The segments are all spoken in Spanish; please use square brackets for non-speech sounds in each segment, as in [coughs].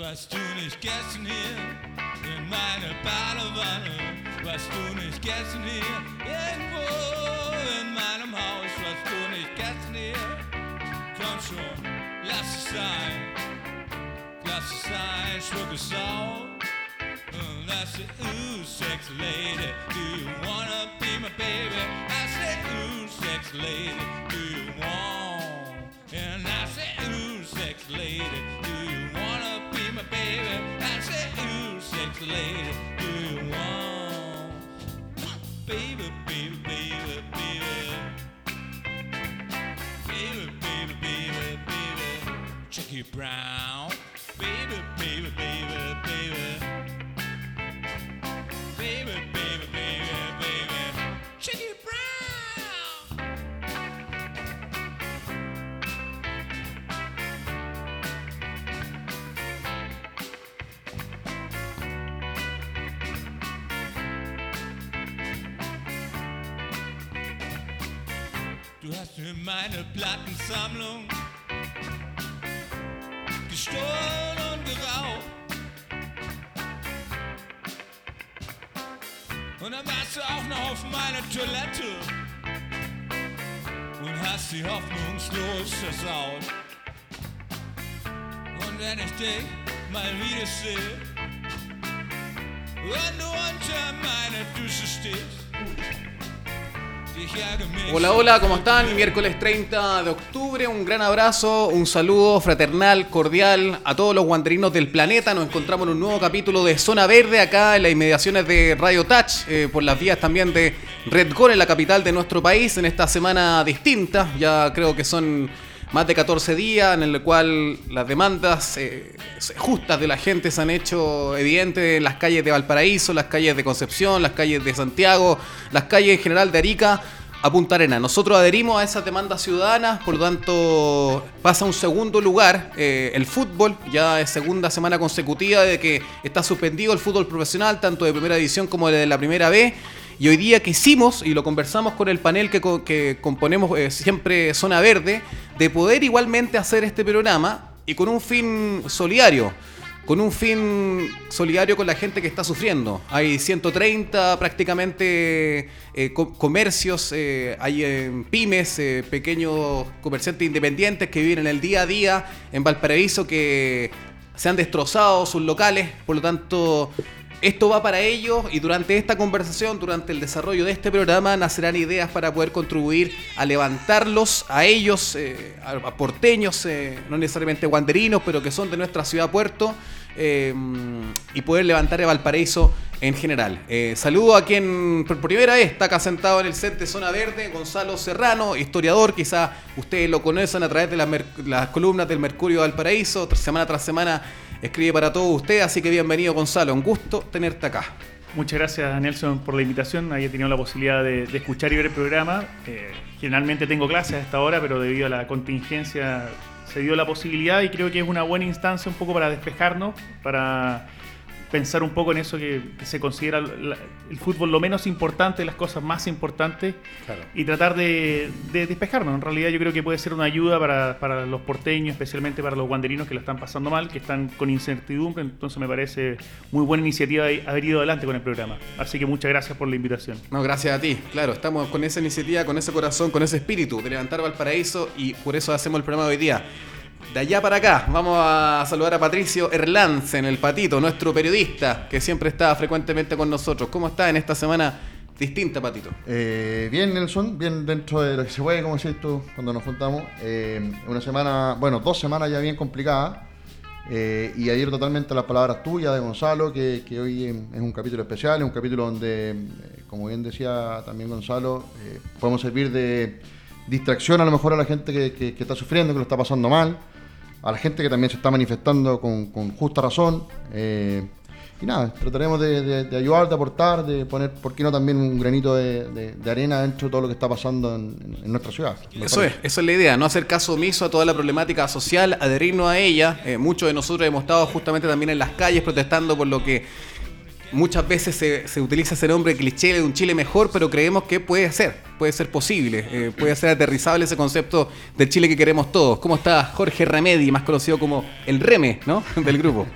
Was du nicht gestern hier in meine Badewanne? Was du nicht gestern hier irgendwo in meinem Haus? Was du nicht gestern hier? Komm schon, lass es sein. Lass es sein, schluck es auf. I said, ooh, sexy lady, do you wanna be my baby? I said, ooh, sexy lady, do you want? And I said, ooh, sexy lady, lady, you want? Baby, baby, baby, baby. Baby, baby, baby, baby. Jackie Brown. Meiner Toilette und hast sie hoffnungslos versaut. Und wenn ich dich mal wieder sehe und du unter meiner Dusche stehst. Hola, hola, ¿cómo están? Miércoles 30 de octubre, un gran abrazo, un saludo fraternal, cordial a todos los guanderinos del planeta. Nos encontramos en un nuevo capítulo de Zona Verde acá en las inmediaciones de Radio Touch, eh, por las vías también de Red Gol en la capital de nuestro país, en esta semana distinta. Ya creo que son más de 14 días en el cual las demandas eh, justas de la gente se han hecho evidentes en las calles de Valparaíso, las calles de Concepción, las calles de Santiago, las calles en general de Arica a Punta Arena. Nosotros adherimos a esas demandas ciudadanas, por lo tanto pasa un segundo lugar eh, el fútbol, ya es segunda semana consecutiva de que está suspendido el fútbol profesional, tanto de primera división como de la primera B. Y hoy día quisimos, y lo conversamos con el panel que, que componemos eh, siempre Zona Verde, de poder igualmente hacer este programa y con un fin solidario con un fin solidario con la gente que está sufriendo. Hay 130 prácticamente eh, co- comercios, eh, hay eh, pymes, pequeños comerciantes independientes que viven en el día a día en Valparaíso que se han destrozado sus locales, por lo tanto... Esto va para ellos y durante esta conversación, durante el desarrollo de este programa, nacerán ideas para poder contribuir a levantarlos a ellos, eh, a, porteños, eh, no necesariamente guanderinos, pero que son de nuestra ciudad puerto, eh, y poder levantar a Valparaíso en general. Saludo a quien por primera vez está acá sentado en el set de Zona Verde, Gonzalo Serrano, historiador, quizá ustedes lo conocen a través de las, las columnas del Mercurio Valparaíso, semana tras semana escribe para todos ustedes, así que bienvenido Gonzalo, un gusto tenerte acá. Muchas gracias Nelson por la invitación. Había tenido la posibilidad de, escuchar y ver el programa. Eh, generalmente tengo clases a esta hora, pero debido a la contingencia se dio la posibilidad y creo que es una buena instancia un poco para despejarnos, para pensar un poco en eso que, que se considera la- el fútbol lo menos importante, las cosas más importantes Claro. y tratar de, de despejarnos. En realidad yo creo que puede ser una ayuda para, para los porteños, especialmente para los guanderinos que lo están pasando mal, que están con incertidumbre. Entonces me parece muy buena iniciativa haber ido adelante con el programa. Así que muchas gracias por la invitación. No, gracias a ti. Claro, estamos con esa iniciativa, con ese corazón, con ese espíritu de levantar Valparaíso y por eso hacemos el programa de hoy día. De allá para acá, vamos a saludar a Patricio Erlance el Patito, nuestro periodista que siempre está frecuentemente con nosotros. ¿Cómo está en esta semana distinta, Patito? Eh, bien, Nelson, bien dentro de lo que se puede, como decís tú, cuando nos juntamos. Eh, una semana, bueno, dos semanas ya bien complicadas. Eh, y adhiero totalmente a las palabras tuyas de Gonzalo, que, hoy es un capítulo especial, es un capítulo donde, eh, como bien decía también Gonzalo, podemos servir de distracción a lo mejor a la gente que está sufriendo, que lo está pasando mal, a la gente que también se está manifestando con, con justa razón. eh, y nada, trataremos de, de- de ayudar, de aportar, de poner, ¿por qué no también un granito de, arena dentro de todo lo que está pasando en, nuestra ciudad? Eso es, eso es la idea, no hacer caso omiso a toda la problemática social, adherirnos a ella. Eh, muchos de nosotros hemos estado justamente también en las calles protestando por lo que muchas veces se, se utiliza ese nombre cliché de un Chile mejor, pero creemos que puede ser, puede ser posible, eh, puede ser aterrizable ese concepto del Chile que queremos todos. ¿Cómo está Jorge Remedi, más conocido como el Reme, ¿no? [laughs] del grupo?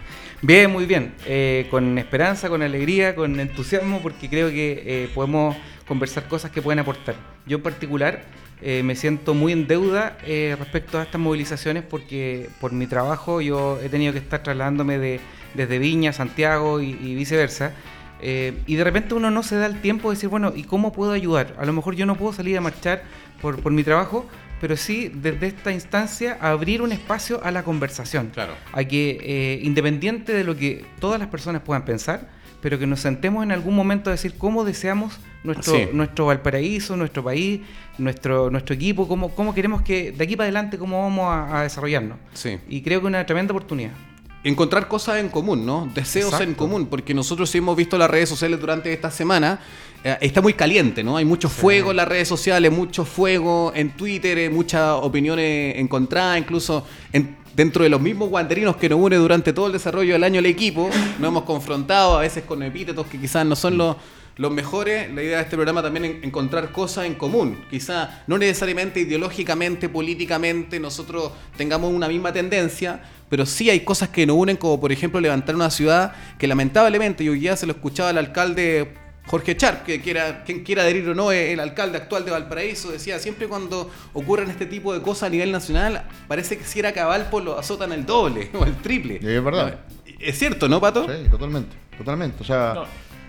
Bien, muy bien. Eh, con esperanza, con alegría, con entusiasmo, porque creo que eh, podemos conversar cosas que pueden aportar. Yo en particular eh, me siento muy en deuda eh, respecto a estas movilizaciones porque por mi trabajo yo he tenido que estar trasladándome de, desde Viña, Santiago y, y viceversa. Eh, y de repente uno no se da el tiempo de decir, bueno, ¿y cómo puedo ayudar? A lo mejor yo no puedo salir a marchar por, por mi trabajo, pero sí desde esta instancia abrir un espacio a la conversación. Claro. A que, eh, independiente de lo que todas las personas puedan pensar, pero que nos sentemos en algún momento a decir cómo deseamos nuestro, Sí. nuestro Valparaíso, nuestro país, nuestro, nuestro equipo, cómo, cómo queremos que de aquí para adelante, cómo vamos a, a desarrollarnos. Sí. Y creo que una tremenda oportunidad. Encontrar cosas en común, ¿no? Deseos en común, porque nosotros sí hemos visto las redes sociales durante esta semana, eh, está muy caliente, ¿no? Hay mucho fuego en las redes sociales, mucho fuego en Twitter, eh, muchas opiniones encontradas, incluso en- dentro de los mismos guanderinos que nos une durante todo el desarrollo del año el equipo, nos hemos confrontado a veces con epítetos que quizás no son los los mejores, la idea de este programa también es encontrar cosas en común. Quizá no necesariamente ideológicamente, políticamente, nosotros tengamos una misma tendencia, pero sí hay cosas que nos unen, como por ejemplo levantar una ciudad que lamentablemente, y hoy día se lo escuchaba al alcalde Jorge Charp, que quiera, quien quiera adherir o no, el alcalde actual de Valparaíso, decía, siempre cuando ocurren este tipo de cosas a nivel nacional, parece que si era Cabalpo lo azotan el doble [laughs] o el triple. Y es verdad. Es cierto, ¿no, Pato? Sí, totalmente, totalmente. O sea, No.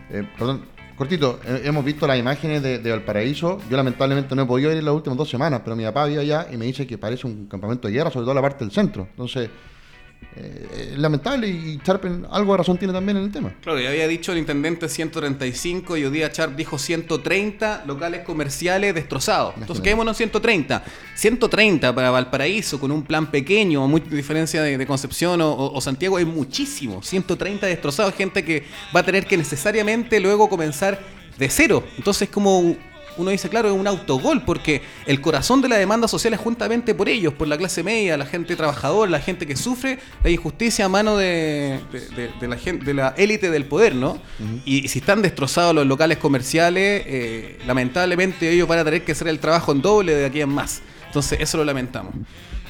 eh, perdón, cortito, eh, hemos visto las imágenes de, de Valparaíso. Yo lamentablemente no he podido ir las últimas dos semanas, pero mi papá vive allá y me dice que parece un campamento de guerra, sobre todo la parte del centro. Entonces, eh, es lamentable y Charpen algo de razón tiene también en el tema. Claro, ya había dicho el intendente 135 y hoy día Sharp dijo 130 locales comerciales destrozados. Entonces quedémonos en 130. 130 para Valparaíso con un plan pequeño, mucha diferencia de, de Concepción o, o- o Santiago, es muchísimo. 130 destrozados, gente que va a tener que necesariamente luego comenzar de cero. Entonces como uno dice, claro, es un autogol, porque el corazón de la demanda social es juntamente por ellos, por la clase media, la gente trabajadora, la gente que sufre la injusticia a mano de, de- de- de la gente, de la élite del poder, ¿no? Y si están destrozados los locales comerciales, eh, lamentablemente ellos van a tener que hacer el trabajo en doble de aquí en más. Entonces, eso lo lamentamos.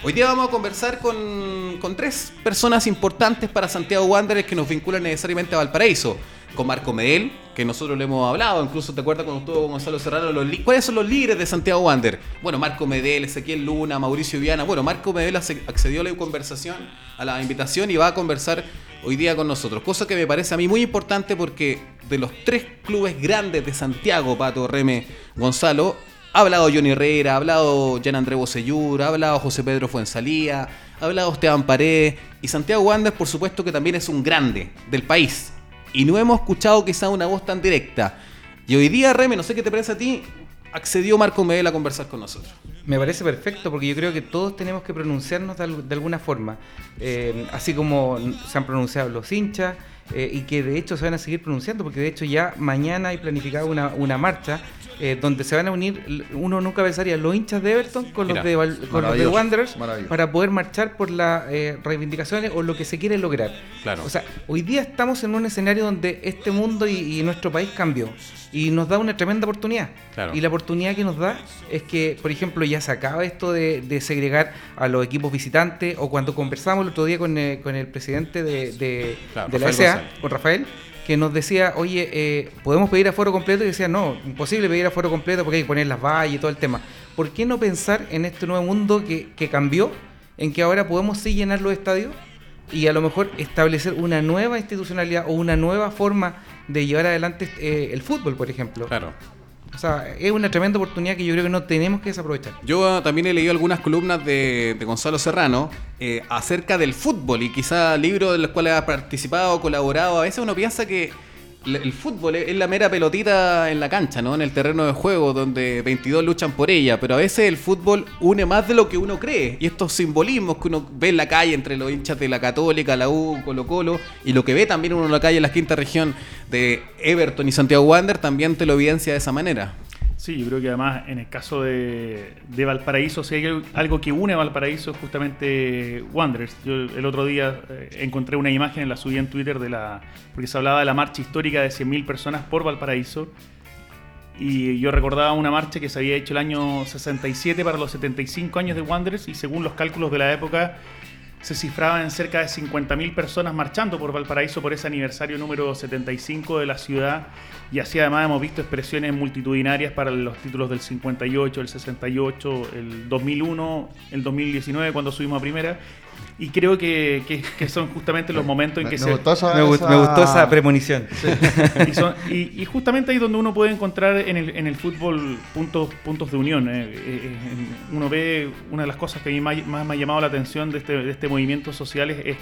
Hoy día vamos a conversar con, con tres personas importantes para Santiago Wanderers que nos vinculan necesariamente a Valparaíso. Con Marco Medel, que nosotros le hemos hablado, incluso te acuerdas cuando estuvo Gonzalo Serrano, los ¿cuáles son los líderes de Santiago Wander? Bueno, Marco Medel, Ezequiel Luna, Mauricio Viana. Bueno, Marco Medel accedió a la conversación, a la invitación y va a conversar hoy día con nosotros. Cosa que me parece a mí muy importante porque de los tres clubes grandes de Santiago, Pato, Reme, Gonzalo, ha hablado Johnny Herrera, ha hablado Jan André Bocellur, ha hablado José Pedro Fuensalía, ha hablado Esteban Paredes y Santiago Wanderers, por supuesto que también es un grande del país. Y no hemos escuchado quizá una voz tan directa. Y hoy día, Reme, no sé qué te parece a ti, accedió Marco Medel a conversar con nosotros. Me parece perfecto porque yo creo que todos tenemos que pronunciarnos de alguna forma, Eh, así como se han pronunciado los hinchas eh, y que de hecho se van a seguir pronunciando porque de hecho ya mañana hay planificada una, una marcha eh, donde se van a unir, uno nunca pensaría, los hinchas de Everton con Mira, los de, Val- con los de maravilloso, Wanderers para poder marchar por las eh, reivindicaciones o lo que se quiere lograr. Claro. O sea, hoy día estamos en un escenario donde este mundo y, y nuestro país cambió y nos da una tremenda oportunidad. Claro. Y la oportunidad que nos da es que, por ejemplo, ya se acaba esto de, de segregar a los equipos visitantes o cuando conversamos el otro día con, eh, con el presidente de, de- Claro, de la SA, con Rafael, que nos decía, oye, eh, ¿podemos pedir aforo completo? Y decía, no, imposible pedir aforo completo porque hay que poner las vallas y todo el tema. ¿Por qué no pensar en este nuevo mundo que, que cambió, en que ahora podemos sí llenar los estadios? y a lo mejor establecer una nueva institucionalidad o una nueva forma de llevar adelante eh, el fútbol, por ejemplo. Claro. O sea, es una tremenda oportunidad que yo creo que no tenemos que desaprovechar. Yo ah, también he leído algunas columnas de, de Gonzalo Serrano eh, acerca del fútbol y quizá libros en los cuales ha participado, colaborado. A veces uno piensa que el fútbol es la mera pelotita en la cancha, ¿no? En el terreno de juego donde 22 luchan por ella, pero a veces el fútbol une más de lo que uno cree. Y estos simbolismos que uno ve en la calle entre los hinchas de la Católica, la U, Colo Colo, y lo que ve también uno en la calle en la quinta región de Everton y Santiago Wander, también te lo evidencia de esa manera. Sí, yo creo que además en el caso de, Valparaíso, si hay algo que une a Valparaíso es justamente Wanderers. Yo el otro día eh, encontré una imagen, la subí en Twitter, de la porque se hablaba de la marcha histórica de 100.000 personas por Valparaíso. Y yo recordaba una marcha que se había hecho el año 67 para los 75 años de Wanderers y según los cálculos de la época se cifraba en cerca de 50.000 personas marchando por Valparaíso por ese aniversario número 75 de la ciudad. Y así además hemos visto expresiones multitudinarias para los títulos del 58, el 68, el 2001, el 2019 cuando subimos a primera y creo que, son justamente los momentos en que se... me, gustó esa premonición. [laughs] Y, justamente ahí donde uno puede encontrar en el, en el fútbol puntos, puntos de unión. Eh, eh, uno ve una de las cosas que a mí más, me ha llamado la atención de este, de este movimiento social es,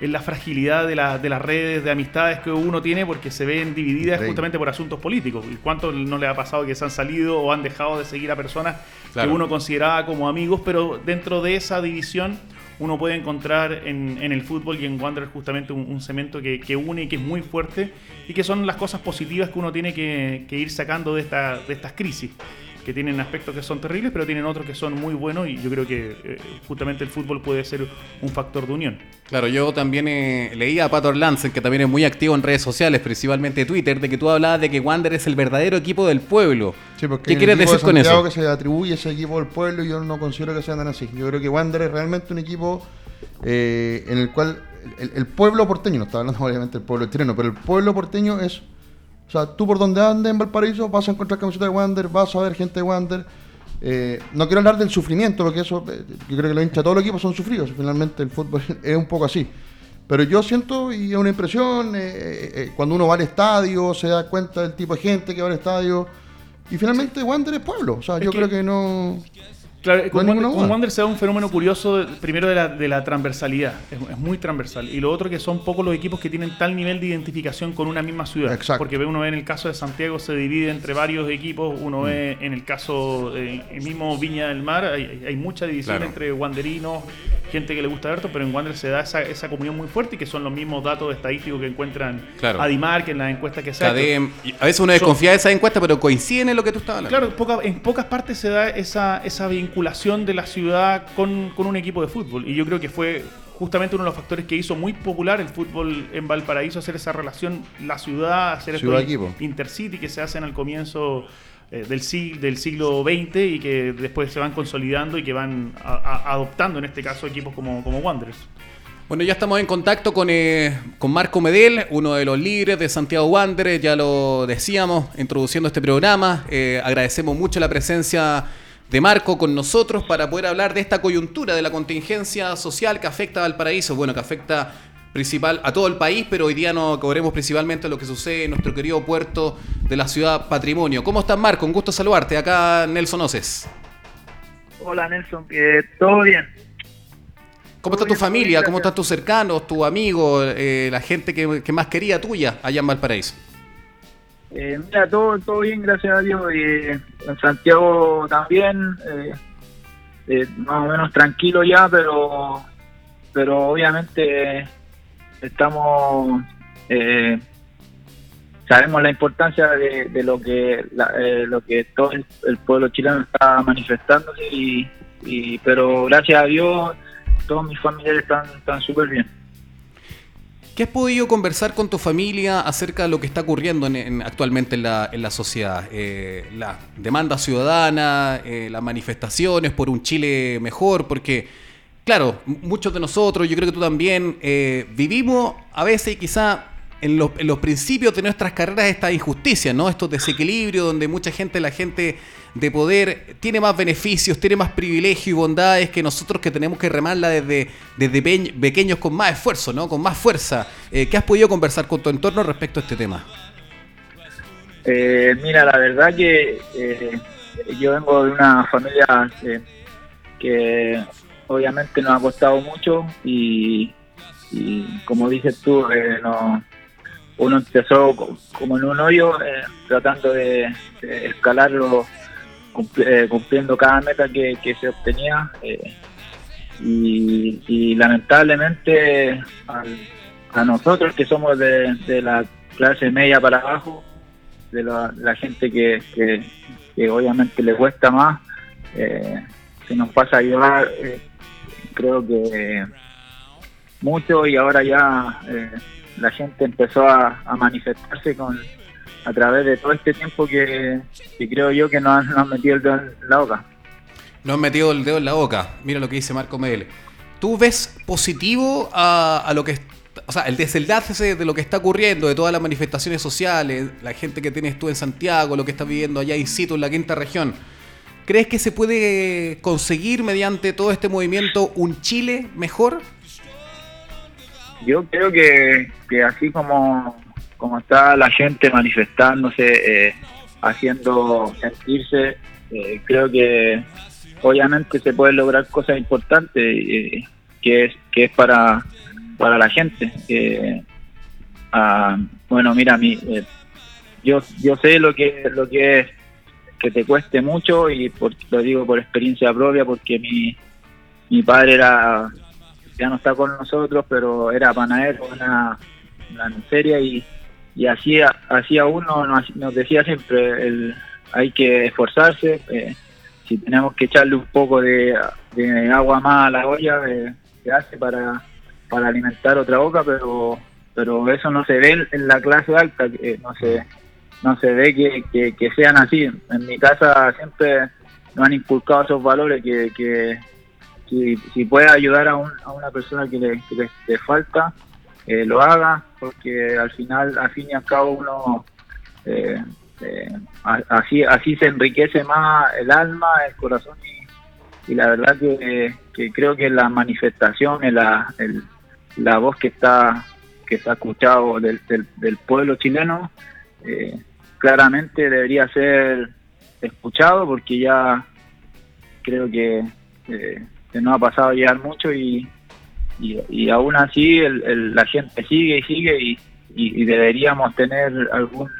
la fragilidad de, de, las redes de amistades que uno tiene porque se ven divididas justamente por asuntos políticos. ¿Y cuánto no le ha pasado que se han salido o han dejado de seguir a personas que uno consideraba como amigos, pero dentro de esa división uno puede encontrar en, el fútbol y en Wanderers justamente un, cemento que, une y que es muy fuerte y que son las cosas positivas que uno tiene que, ir sacando de, esta, de estas crisis que tienen aspectos que son terribles, pero tienen otros que son muy buenos y yo creo que eh, justamente el fútbol puede ser un factor de unión. Claro, yo también eh, leía a Pato Orlansen, que también es muy activo en redes sociales, principalmente Twitter, de que tú hablabas de que Wander es el verdadero equipo del pueblo. ¿Qué quieres decir con eso? que se atribuye ese equipo del pueblo y yo no considero que sean tan así. Yo creo que Wander es realmente un equipo eh, en el cual el, pueblo porteño, no está hablando obviamente del pueblo chileno, pero el pueblo porteño es o sea, tú por donde andes en Valparaíso vas a encontrar camiseta de Wander, vas a ver gente de Wander. Eh, no quiero hablar del sufrimiento, porque eso, eh, yo creo que los hinchas de todos los equipos son sufridos. Finalmente el fútbol [laughs] es un poco así. Pero yo siento, y es una impresión, eh, cuando uno va al estadio, se da cuenta del tipo de gente que va al estadio. Y finalmente Wander es pueblo. O sea, yo creo que no. Claro, con, Wander, se da un fenómeno curioso, primero de la, de la transversalidad, es, muy transversal. Y lo otro que son pocos los equipos que tienen tal nivel de identificación con una misma ciudad. Exacto. Porque uno ve en el caso de Santiago se divide entre varios equipos, uno ve mm. en el caso del mismo Viña del Mar, hay, mucha división entre wanderinos, gente que le gusta Berto, pero en Wander se da esa, esa, comunión muy fuerte y que son los mismos datos estadísticos que encuentran claro. Adimar, que en las encuestas que se hacen. A veces uno desconfía de esa encuesta, pero coinciden en lo que tú estabas hablando. Claro, en pocas partes se da esa, esa vinculación de la ciudad con, un equipo de fútbol. Y yo creo que fue justamente uno de los factores que hizo muy popular el fútbol en Valparaíso, hacer esa relación, la ciudad, hacer ciudad intercity que se hacen al comienzo eh, del, siglo, del siglo XX y que después se van consolidando y que van adoptando en este caso equipos como, como Wanderers. Bueno, ya estamos en contacto con, eh, con Marco Medel, uno de los líderes de Santiago Wanderers, ya lo decíamos, introduciendo este programa. Eh, agradecemos mucho la presencia de Marco con nosotros para poder hablar de esta coyuntura de la contingencia social que afecta al paraíso, bueno, que afecta principal a todo el país, pero hoy día nos cobremos principalmente lo que sucede en nuestro querido puerto de la ciudad Patrimonio. ¿Cómo estás, Marco? Un gusto saludarte. Acá Nelson Oces. Hola, Nelson. ¿Todo bien? ¿Cómo está tu familia? ¿Cómo están tus cercanos, tus amigos, eh, la gente que, que más quería tuya allá en Valparaíso? Eh, mira, todo, todo bien, gracias a Dios. en Santiago también, eh, eh, más o menos tranquilo ya, pero, pero obviamente estamos, sabemos la importancia de, lo que lo que todo el, pueblo chileno está manifestándose y, pero gracias a Dios todos mis familiares están súper bien. ¿Qué has podido conversar con tu familia acerca de lo que está ocurriendo actualmente en la, sociedad? Eh, la demanda ciudadana, eh, las manifestaciones por un Chile mejor, porque, claro, muchos de nosotros, yo creo que tú también, eh, vivimos a veces quizá en los, en los, principios de nuestras carreras esta injusticia, ¿no? Estos desequilibrios donde mucha gente, la gente de poder tiene más beneficios, tiene más privilegios y bondades que nosotros que tenemos que remarla desde, desde pequeños con más esfuerzo, ¿no? Con más fuerza. Eh, ¿Qué has podido conversar con tu entorno respecto a este tema? Eh, mira, la verdad que eh, yo vengo de una familia que obviamente nos ha costado mucho y, como dices tú, no, uno empezó como en un hoyo tratando de, escalarlo eh, cumpliendo cada meta que, se obtenía. Eh, y, lamentablemente a nosotros que somos de, la clase media para abajo, de la, gente que, que obviamente le cuesta más, eh, se nos pasa a llevar, eh, creo que mucho y ahora ya eh, la gente empezó a, manifestarse con a través de todo este tiempo que, que creo yo que nos han, nos metido el dedo en la boca. No han metido el dedo en la boca. Mira lo que dice Marco Medel. ¿Tú ves positivo a, a lo que... O sea, el desenlace de lo que está ocurriendo, de todas las manifestaciones sociales, la gente que tienes tú en Santiago, lo que estás viviendo allá in situ en la quinta región. ¿Crees que se puede conseguir mediante todo este movimiento un Chile mejor? Yo creo que, que así como, como está la gente manifestándose, eh, haciendo sentirse, eh, creo que obviamente se pueden lograr cosas importantes eh, que es que es para para la gente ah, bueno mira mi eh, yo yo sé lo que lo que es te cueste mucho y por, lo digo por experiencia propia porque mi mi padre era ya no está con nosotros pero era panadero una, una feria y y así así a uno nos, nos decía siempre el hay que esforzarse eh, si tenemos que echarle un poco de, agua más a la olla, eh, se hace para, para alimentar otra boca, pero pero eso no se ve en, la clase alta, que no se no se ve que, que, sean así. En mi casa siempre nos han inculcado esos valores que, que si, si puede ayudar a, un, a una persona que le, le, falta, eh, lo haga, porque al final, al fin y al cabo, uno eh, eh, así así se enriquece más el alma, el corazón y, y la verdad que, que creo que la manifestación, la, el- la voz que está que ha escuchado del, del pueblo chileno eh, claramente debería ser escuchado porque ya creo que, eh, que no ha pasado a llegar mucho y, y, y aún así el, el- la gente sigue y sigue y, deberíamos tener algún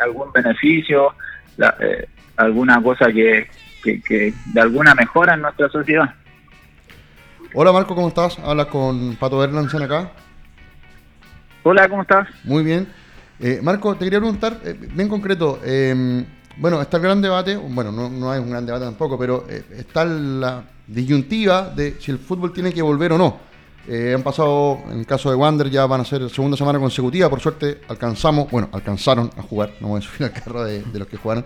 algún beneficio, la- eh, alguna cosa que, que, que de alguna mejora en nuestra sociedad. Hola Marco, ¿cómo estás? Hablas con Pato Berlansen acá. Hola, ¿cómo estás? Muy bien. Eh, Marco, te quería preguntar, eh, bien concreto, eh, bueno, está el gran debate, bueno, no, no es un gran debate tampoco, pero eh, está la disyuntiva de si el fútbol tiene que volver o no. Eh, han pasado, en el caso de Wander, ya van a ser segunda semana consecutiva, por suerte alcanzamos, bueno, alcanzaron a jugar, no voy a [laughs] subir al carro de, de los que jugaron,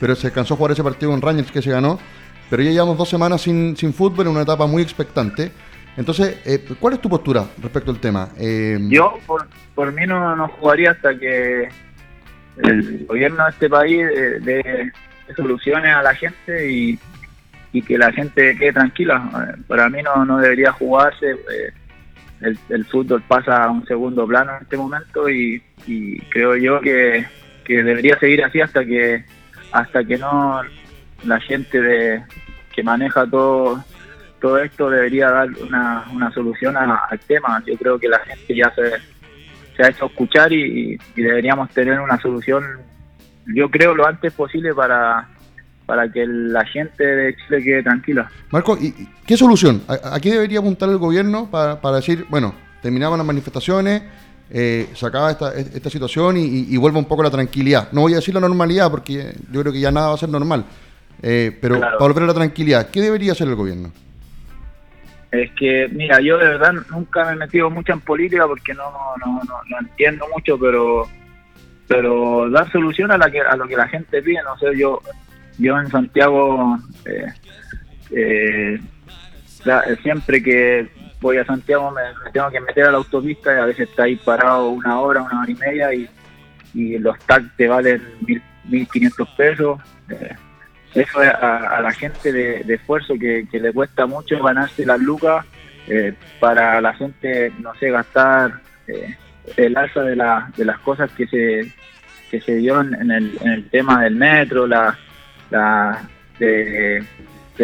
pero se alcanzó a jugar ese partido en Rangers que se ganó, pero ya llevamos dos semanas sin, sin fútbol en una etapa muy expectante. Entonces, eh, ¿cuál es tu postura respecto al tema? Eh, Yo, por, por mí, no, no jugaría hasta que el gobierno de este país eh, dé soluciones a la gente y, que la gente quede tranquila. Para mí no, debería jugarse. eh, el, fútbol pasa a un segundo plano en este momento y, y creo yo que, que debería seguir así hasta que hasta que no la gente de, que maneja todo todo esto debería dar una, una solución a- al tema. Yo creo que la gente ya se, se ha hecho escuchar y, y deberíamos tener una solución, yo creo, lo antes posible para, para que la gente de Chile quede tranquila. Marco, ¿y, qué solución? ¿A, a qué debería apuntar el gobierno para, para decir, bueno, terminaban las manifestaciones, eh, se acaba esta, esta situación y, y- y vuelva un poco la tranquilidad? No voy a decir la normalidad porque yo creo que ya nada va a ser normal, eh, pero Claro. para volver a la tranquilidad, ¿qué debería hacer el gobierno? Es que, mira, yo de verdad nunca me he metido mucho en política porque no, no, no, no entiendo mucho, pero pero dar solución a, la que, a lo que la gente pide, no sé, yo yo en Santiago eh, eh, siempre que voy a Santiago me, tengo que meter a la autopista y a veces está ahí parado una hora, una hora y media y, y los tags te valen mil, mil quinientos pesos. eh, eso es a, a la gente de, esfuerzo que, que le cuesta mucho ganarse las lucas eh, para la gente, no sé, gastar eh, el alza de, la, de las cosas que se, que se dio en, el, en el tema del metro, la, de,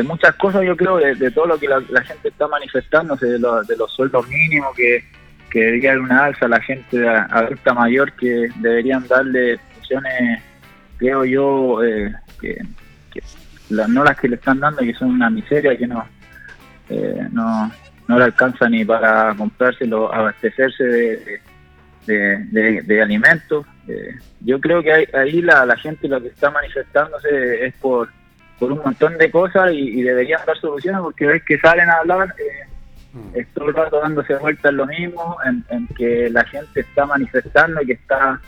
muchas cosas, yo creo, de, todo lo que la, gente está manifestándose, de, los- de los sueldos mínimos, que, que debería haber una alza a la gente adulta mayor, que deberían darle funciones, creo yo, eh, que, que las, no las que le están dando, que son una miseria, que no, eh, no, no le alcanza ni para comprárselo, abastecerse de, de- de, alimentos. Eh, yo creo que ahí la, la gente lo que está manifestándose es por, por un montón de cosas y, deberían dar soluciones porque ves que salen a hablar eh, mm. es todo el rato dándose vueltas lo mismo, en, que la gente está manifestando y que está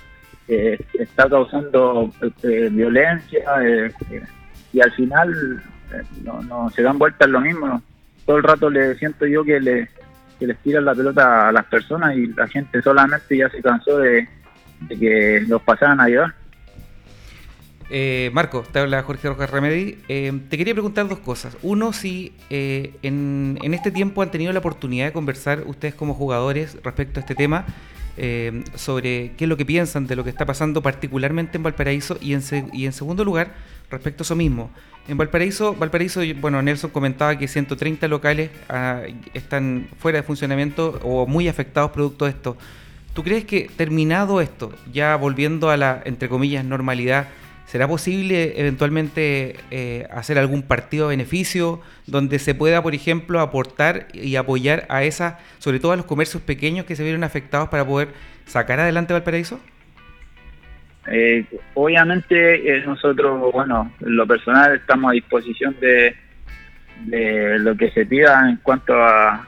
eh, está causando eh, violencia y al final no, no se dan vueltas lo mismo. Todo el rato le siento yo que le que les tiran la pelota a las personas y la gente solamente ya se cansó de, que los pasaran a ayudar. Eh, Marco, te habla Jorge Rojas Remedi. Eh, te quería preguntar dos cosas. Uno, si eh, en, este tiempo han tenido la oportunidad de conversar ustedes como jugadores respecto a este tema, sobre qué es lo que piensan de lo que está pasando particularmente en Valparaíso y en, y en segundo lugar, respecto a eso mismo. En Valparaíso, Valparaíso, bueno, Nelson comentaba que 130 locales ah, están fuera de funcionamiento o muy afectados producto de esto. ¿Tú crees que terminado esto, ya volviendo a la, entre comillas, normalidad, ¿será posible eventualmente eh, hacer algún partido de beneficio donde se pueda, por ejemplo, aportar y apoyar a esas, sobre todo a los comercios pequeños que se vieron afectados para poder sacar adelante Valparaíso? Eh, obviamente eh, nosotros, bueno, en lo personal estamos a disposición de, lo que se pida en cuanto a,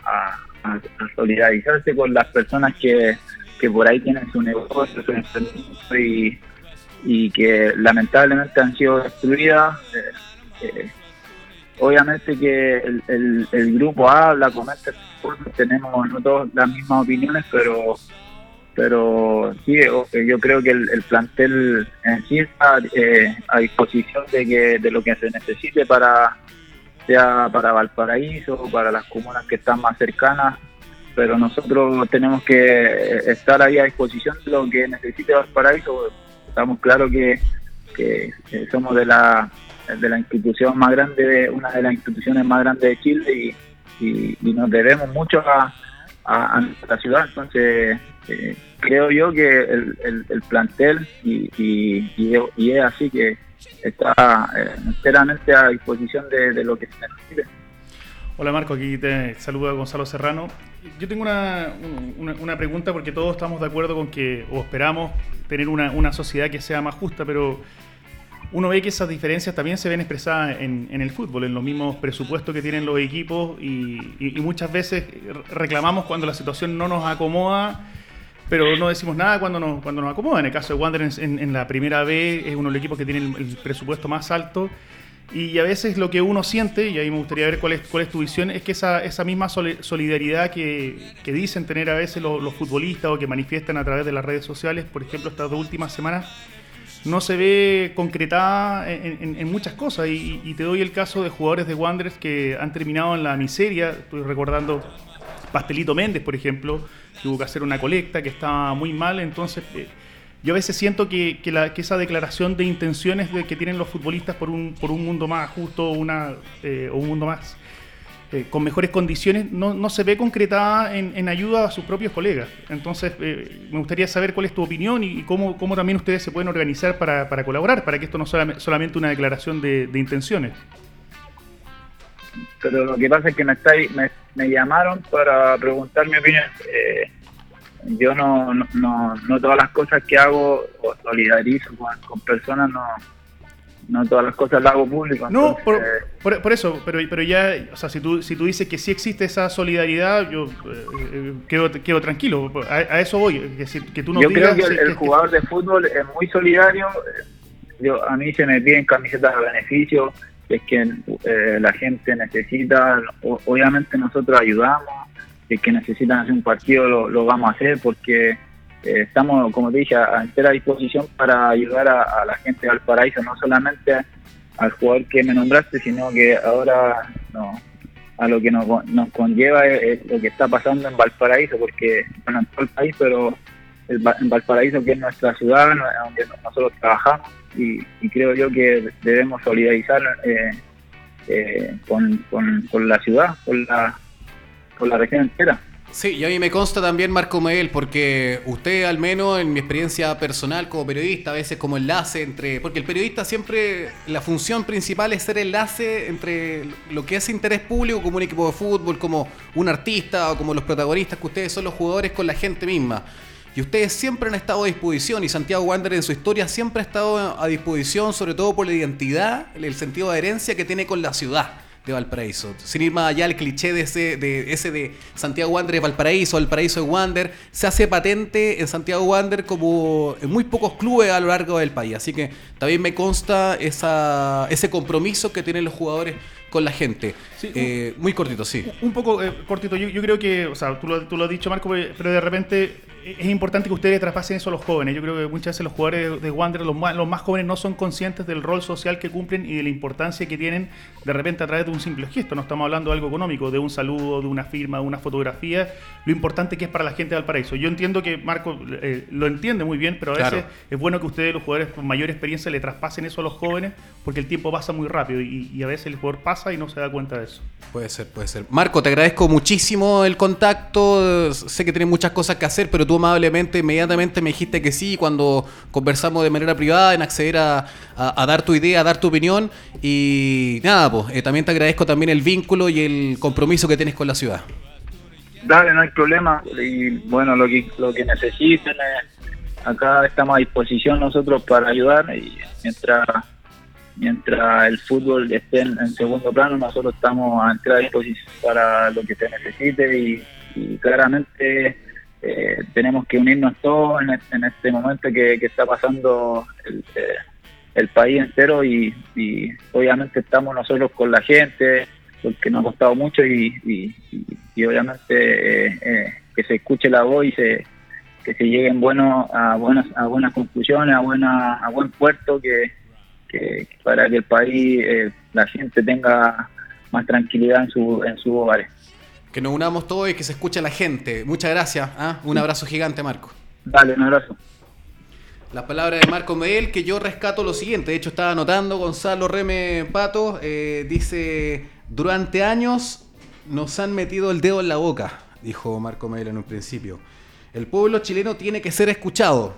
solidarizarse con las personas que, que por ahí tienen su negocio, su y, y que lamentablemente han sido destruidas. Eh, obviamente que el, el, grupo habla, comenta, tenemos no todas las mismas opiniones, pero pero sí, yo creo que el, plantel en sí está eh, a disposición de, que, de lo que se necesite para sea para Valparaíso para las comunas que están más cercanas, pero nosotros tenemos que estar ahí a disposición de lo que necesite Valparaíso. Estamos claros que, que, somos de la, de la institución más grande, una de las instituciones más grandes de Chile y, y, nos debemos mucho a, a, a nuestra ciudad. Entonces, eh, creo yo que el, el, plantel y, y, es así que está eh, enteramente a disposición de, lo que se necesite. Hola Marco, aquí te saluda Gonzalo Serrano. Yo tengo una, una, pregunta porque todos estamos de acuerdo con que, o esperamos tener una, una, sociedad que sea más justa, pero uno ve que esas diferencias también se ven expresadas en, el fútbol, en los mismos presupuestos que tienen los equipos y, muchas veces reclamamos cuando la situación no nos acomoda pero no decimos nada cuando nos, cuando nos acomoda. En el caso de Wanderers en, la primera B es uno de los equipos que tiene el, presupuesto más alto. Y a veces lo que uno siente, y ahí me gustaría ver cuál es, cuál es tu visión, es que esa, esa misma solidaridad que, dicen tener a veces los, futbolistas o que manifiestan a través de las redes sociales, por ejemplo, estas últimas semanas, no se ve concretada en, muchas cosas. Y, y, te doy el caso de jugadores de Wanderers que han terminado en la miseria. Estoy recordando Pastelito Méndez, por ejemplo, que hubo que hacer una colecta, que estaba muy mal, entonces eh, yo a veces siento que, esa declaración de intenciones de que tienen los futbolistas por un, por un mundo más justo una, eh, o un mundo más eh, con mejores condiciones no, se ve concretada en, ayuda a sus propios colegas. Entonces me gustaría saber cuál es tu opinión y, cómo, cómo, también ustedes se pueden organizar para, colaborar, para que esto no sea solamente una declaración de, intenciones pero lo que pasa es que me, está, me llamaron para preguntar mi opinión. Eh, yo no, no, no, todas las cosas que hago o solidarizo con, personas, no, no todas las cosas las hago público. No, por, por, eso, pero, pero ya, o sea, si tú, si tú dices que sí existe esa solidaridad, yo eh, quedo, quedo, tranquilo, a, eso voy, que, que tú no Yo creo que el, jugador de fútbol es muy solidario, yo, a mí se me piden camisetas de beneficio, es que eh, la gente necesita, obviamente nosotros ayudamos, es que necesitan hacer un partido lo, vamos a hacer porque eh, estamos, como te dije, a, entera disposición para ayudar a, la gente de Valparaíso, no solamente al jugador que me nombraste, sino que ahora a lo que nos, conlleva es, lo que está pasando en Valparaíso, porque, bueno, en todo el país, pero en Valparaíso, que es nuestra ciudad, donde nosotros trabajamos, y, creo yo que debemos solidarizar eh, eh, con, con, la ciudad, con la, con la región entera. Sí, y a mí me consta también Marco Miguel, porque usted al menos en mi experiencia personal como periodista, a veces como enlace entre, porque el periodista siempre, la función principal es ser enlace entre lo que es interés público como un equipo de fútbol, como un artista o como los protagonistas que ustedes son los jugadores con la gente misma. y ustedes siempre han estado a disposición y Santiago Wander en su historia siempre ha estado a disposición, sobre todo por la identidad, el sentido de herencia que tiene con la ciudad de Valparaíso. Sin ir más allá, el cliché de ese de, ese de Santiago Wander de Valparaíso, Valparaíso de Wander, se hace patente en Santiago Wander como en muy pocos clubes a lo largo del país. Así que también me consta esa, ese compromiso que tienen los jugadores con la gente. Eh, muy cortito, sí. Un poco eh, cortito. Yo, yo, creo que, o sea, tú lo, tú lo has dicho, Marco, pero de repente es importante que ustedes traspasen eso a los jóvenes. Yo creo que muchas veces los jugadores de Wander, los más, los más jóvenes, no son conscientes del rol social que cumplen y de la importancia que tienen de repente a través de un simple gesto. No estamos hablando de algo económico, de un saludo, de una firma, de una fotografía. Lo importante que es para la gente de Valparaíso. Yo entiendo que Marco eh, lo entiende muy bien, pero a veces es bueno que ustedes, los jugadores con mayor experiencia, le traspasen eso a los jóvenes porque el tiempo pasa muy rápido y, y a veces el jugador pasa y no se da cuenta de eso. Puede ser, puede ser. Marco, te agradezco muchísimo el contacto. Sé que tienes muchas cosas que hacer, pero tú amablemente, inmediatamente me dijiste que sí cuando conversamos de manera privada en acceder a, dar tu idea, a dar tu opinión. Y nada, pues también te agradezco también el vínculo y el compromiso que tienes con la ciudad. Dale, no hay problema. Y bueno, lo que, lo que necesiten, eh, acá estamos a disposición nosotros para ayudar. Y mientras mientras el fútbol esté en, segundo plano, nosotros estamos a entrar a disposición para lo que se necesite y, claramente eh, tenemos que unirnos todos en, este momento que, está pasando el, eh, país entero y, obviamente estamos nosotros con la gente porque nos ha costado mucho y, obviamente eh, que se escuche la voz y se, que se lleguen bueno, a, buenas, a buenas conclusiones, a, buena, a buen puerto que que, para que el país, eh, la gente tenga más tranquilidad en, su, en sus hogares. Que nos unamos todos y que se escuche la gente. Muchas gracias. ¿ah? Un abrazo gigante, Marco. Dale, un abrazo. Las palabras de Marco Medel, que yo rescato lo siguiente. De hecho, estaba anotando Gonzalo Reme Pato. Eh, dice: Durante años nos han metido el dedo en la boca, dijo Marco Medel en un principio. El pueblo chileno tiene que ser escuchado.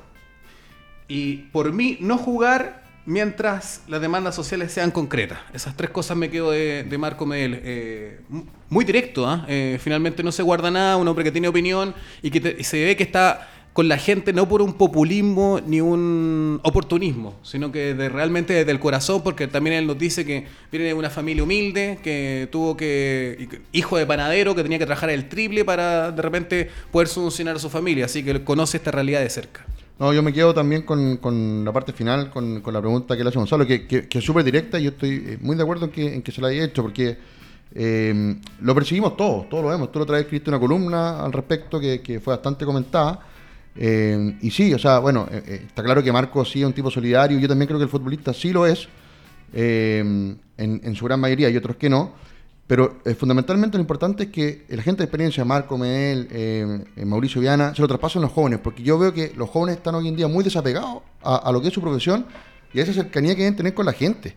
Y por mí, no jugar mientras las demandas sociales sean concretas. Esas tres cosas me quedo de, Marco Medel. Eh, muy directo, ¿ah? eh, finalmente no se guarda nada, un hombre que tiene opinión y que se ve que está con la gente no por un populismo ni un oportunismo, sino que de, realmente desde el corazón, porque también él nos dice que viene de una familia humilde, que tuvo que, hijo de panadero, que tenía que trabajar el triple para de repente poder solucionar a su familia, así que conoce esta realidad de cerca. No, yo me quedo también con, la parte final, con, la pregunta que le hace Gonzalo, que, que, es súper directa y yo estoy eh, muy de acuerdo en que, en que se la haya hecho, porque eh, lo percibimos todos, todos lo vemos. Tú lo otra vez escribiste una columna al respecto que, fue bastante comentada. Eh, y sí, o sea, bueno, está claro que Marco sí es un tipo solidario, yo también creo que el futbolista sí lo es, en, en su gran mayoría y otros que no. Pero eh, fundamentalmente lo importante es que la gente de experiencia, Marco, Mel, eh, eh, Mauricio Viana, se lo traspasen los jóvenes, porque yo veo que los jóvenes están hoy en día muy desapegados a, lo que es su profesión y a esa cercanía que deben tener con la gente.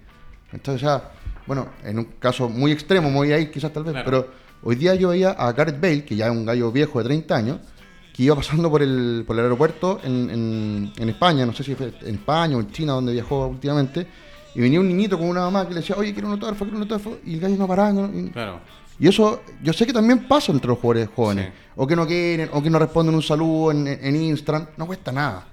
Entonces, ya, bueno, en un caso muy extremo, muy ahí quizás tal vez, pero hoy día yo veía a Gareth Bale, que ya es un gallo viejo de 30 años, que iba pasando por el, por el aeropuerto en, en, en España, no sé si fue en España o en China, donde viajó últimamente, y venía un niñito con una mamá que le decía, oye, quiero un autógrafo, quiero un autógrafo, y el gallo no paraba. Y, claro. y eso, yo sé que también pasa entre los jugadores jóvenes, o que no quieren, o que no responden un saludo en, en Instagram, no cuesta nada.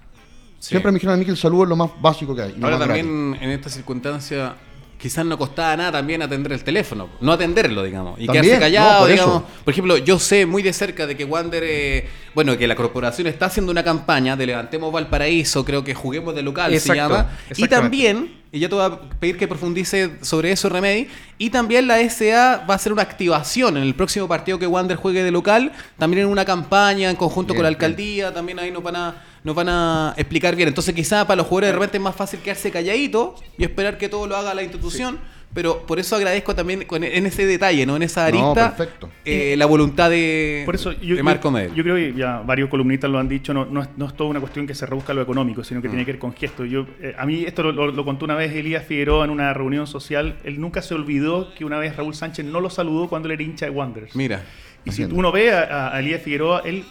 Siempre me dijeron a mí que el saludo es lo más básico que hay. Ahora también en esta circunstancia quizás no costaba nada también atender el teléfono, no atenderlo, digamos, y quedarse callado, por digamos. Por ejemplo, yo sé muy de cerca de que Wander, eh, bueno, que la corporación está haciendo una campaña de Levantemos Valparaíso, creo que juguemos de local, se llama, y también, y ya te voy a pedir que profundice sobre eso, Remedy, y también la SA va a hacer una activación en el próximo partido que Wander juegue de local, también en una campaña en conjunto con la alcaldía, también ahí nos van a nos van a explicar bien. Entonces quizá para los jugadores de repente es más fácil quedarse calladito y esperar que todo lo haga la institución. Pero por eso agradezco también en ese detalle, ¿no? En esa arista, eh, la voluntad de, por eso yo, Marco Medel. Yo, creo que ya varios columnistas lo han dicho, no, no, es, no es toda una cuestión que se rebusca lo económico, sino que mm. tiene que ver con gestos. Yo, eh, a mí esto lo, contó una vez Elías Figueroa en una reunión social. Él nunca se olvidó que una vez Raúl Sánchez no lo saludó cuando él era hincha de Wanderers. Mira. Y si uno ve a, a Elías Figueroa, él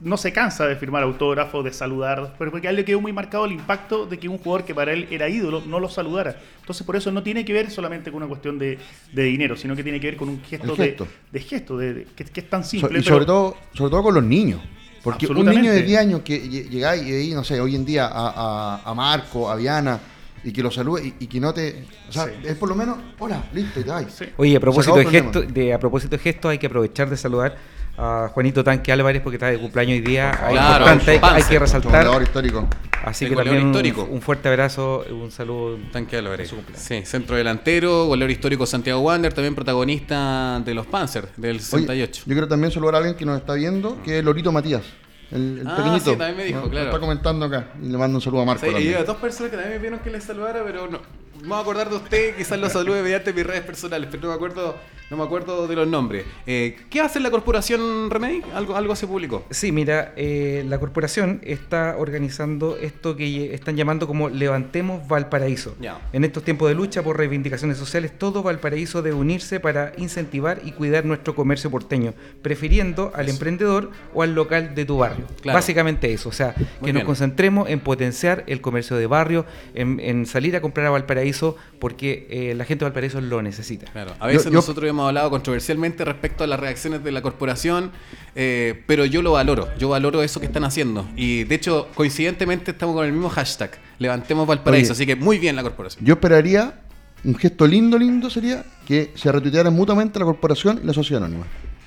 no se cansa de firmar autógrafos, de saludar, pero porque a él le quedó muy marcado el impacto de que un jugador que para él era ídolo no lo saludara. Entonces, por eso no tiene que ver solamente con una cuestión de, dinero, sino que tiene que ver con un gesto, De, gesto, de, que, es tan simple. y sobre, todo, sobre todo con los niños. Porque un niño de 10 años que lle- llegáis y ahí, no sé, hoy en día a, a- a Marco, a Viana, y que lo salude y, y que no te. O sea, Sí. es por lo menos, hola, listo, y te vais. Sí. Oye, a propósito de, gesto, de, a propósito de gestos, hay que aprovechar de saludar a Juanito Tanque Álvarez porque está de cumpleaños hoy día. Hay Claro, importante, hay, hay que resaltar. Histórico. Así que también un, histórico. un fuerte abrazo, un saludo. Tanque Álvarez. Sí, centro delantero, goleador histórico Santiago Wander, también protagonista de los Panzer del Oye, 68. yo quiero también saludar a alguien que nos está viendo, que es Lorito Matías. El, el Ah, pequeñito. sí, también me dijo, nos claro. está comentando acá. Y le mando un saludo a Marco. Sí, y hay dos personas que también me pidieron que les saludara, pero no. Me voy a acordar de usted, quizás lo salude mediante mis redes personales, pero no me acuerdo, no me acuerdo de los nombres. Eh, ¿Qué hace la corporación Remedy? Algo, algo se publicó. Sí, mira, eh, la corporación está organizando esto que están llamando como Levantemos Valparaíso. Ya. En estos tiempos de lucha por reivindicaciones sociales, todo Valparaíso debe unirse para incentivar y cuidar nuestro comercio porteño, prefiriendo al emprendedor o al local de tu barrio. Claro. Básicamente eso, o sea, que nos concentremos en potenciar el comercio de barrio, en, en salir a comprar a Valparaíso, porque eh, la gente de Valparaíso lo necesita. Claro, a veces Yo- yo- nosotros hemos hablado controversialmente respecto a las reacciones de la corporación, eh, pero yo lo valoro, yo valoro eso que están haciendo. Y de hecho, coincidentemente estamos con el mismo hashtag, levantemos Valparaíso, Oye. así que muy bien la corporación. Yo esperaría, un gesto lindo, lindo sería que se retuitearan mutuamente la corporación y la sociedad anónima.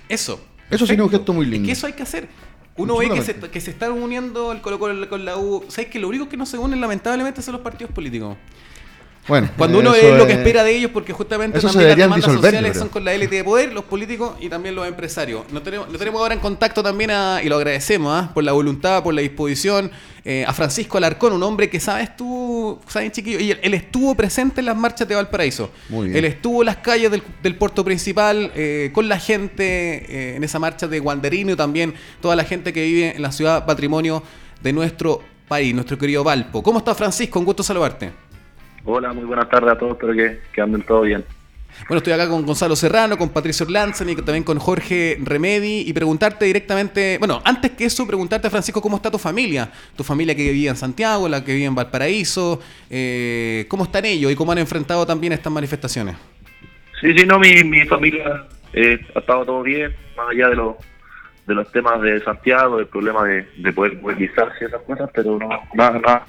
Eso. Eso sería un gesto muy lindo. Es que eso hay que hacer. Uno ve que se, que se están uniendo el Colo Colo con la U. ¿Sabes que lo único que no se unen lamentablemente son los partidos políticos? Bueno, Cuando uno es lo que es- espera de ellos, porque justamente Eso se también las demandas sociales son con la élite de poder, los políticos y también los empresarios. Lo tenemos, lo tenemos ahora en contacto también, a- y lo agradecemos, ¿ah? por la voluntad, por la disposición, eh, a Francisco Alarcón, un hombre que sabes tú, sabes chiquillo, y él, él estuvo presente en las marchas de Valparaíso. Muy bien. Él estuvo en las calles del, del puerto principal, eh, con la gente, eh, en esa marcha de Guanderino y también toda la gente que vive en la ciudad patrimonio de nuestro país, nuestro querido Valpo. ¿Cómo está Francisco? Un gusto saludarte. Hola, muy buenas tardes a todos, espero que, que anden todo bien. Bueno, estoy acá con Gonzalo Serrano, con Patricio Orlanzani y también con Jorge Remedi y preguntarte directamente, bueno, antes que eso, preguntarte, Francisco, ¿cómo está tu familia? Tu familia que vive en Santiago, la que vive en Valparaíso, eh, ¿cómo están ellos y cómo han enfrentado también estas manifestaciones? Sí, sí, no, mi, mi familia eh, ha estado todo bien, más allá de, los de los temas de Santiago, del problema de, de poder movilizarse y esas cosas, pero no, nada, nada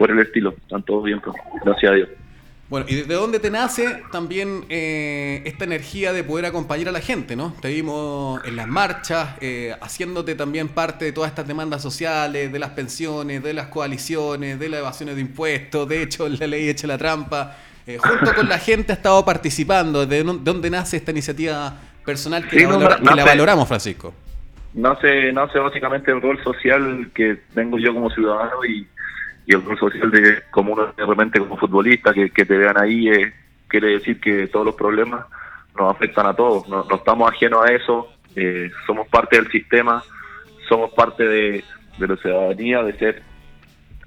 por el estilo, están todos bien, pues, gracias a Dios. Bueno, ¿y de dónde te nace también eh, esta energía de poder acompañar a la gente, no? Te vimos en las marchas, eh, haciéndote también parte de todas estas demandas sociales, de las pensiones, de las coaliciones, de las evasiones de impuestos, de hecho, la ley echa la trampa. Eh, junto con la gente ha estado participando. ¿De dónde- de dónde nace esta iniciativa personal que, Sí, la, no, valora- que la valoramos, Francisco? Nace, nace básicamente el rol social que tengo yo como ciudadano y, y el rol social de como uno de repente como futbolista, que, te vean ahí, eh, quiere decir que todos los problemas nos afectan a todos, no, estamos ajenos a eso, eh, somos parte del sistema, somos parte de, de la ciudadanía, de ser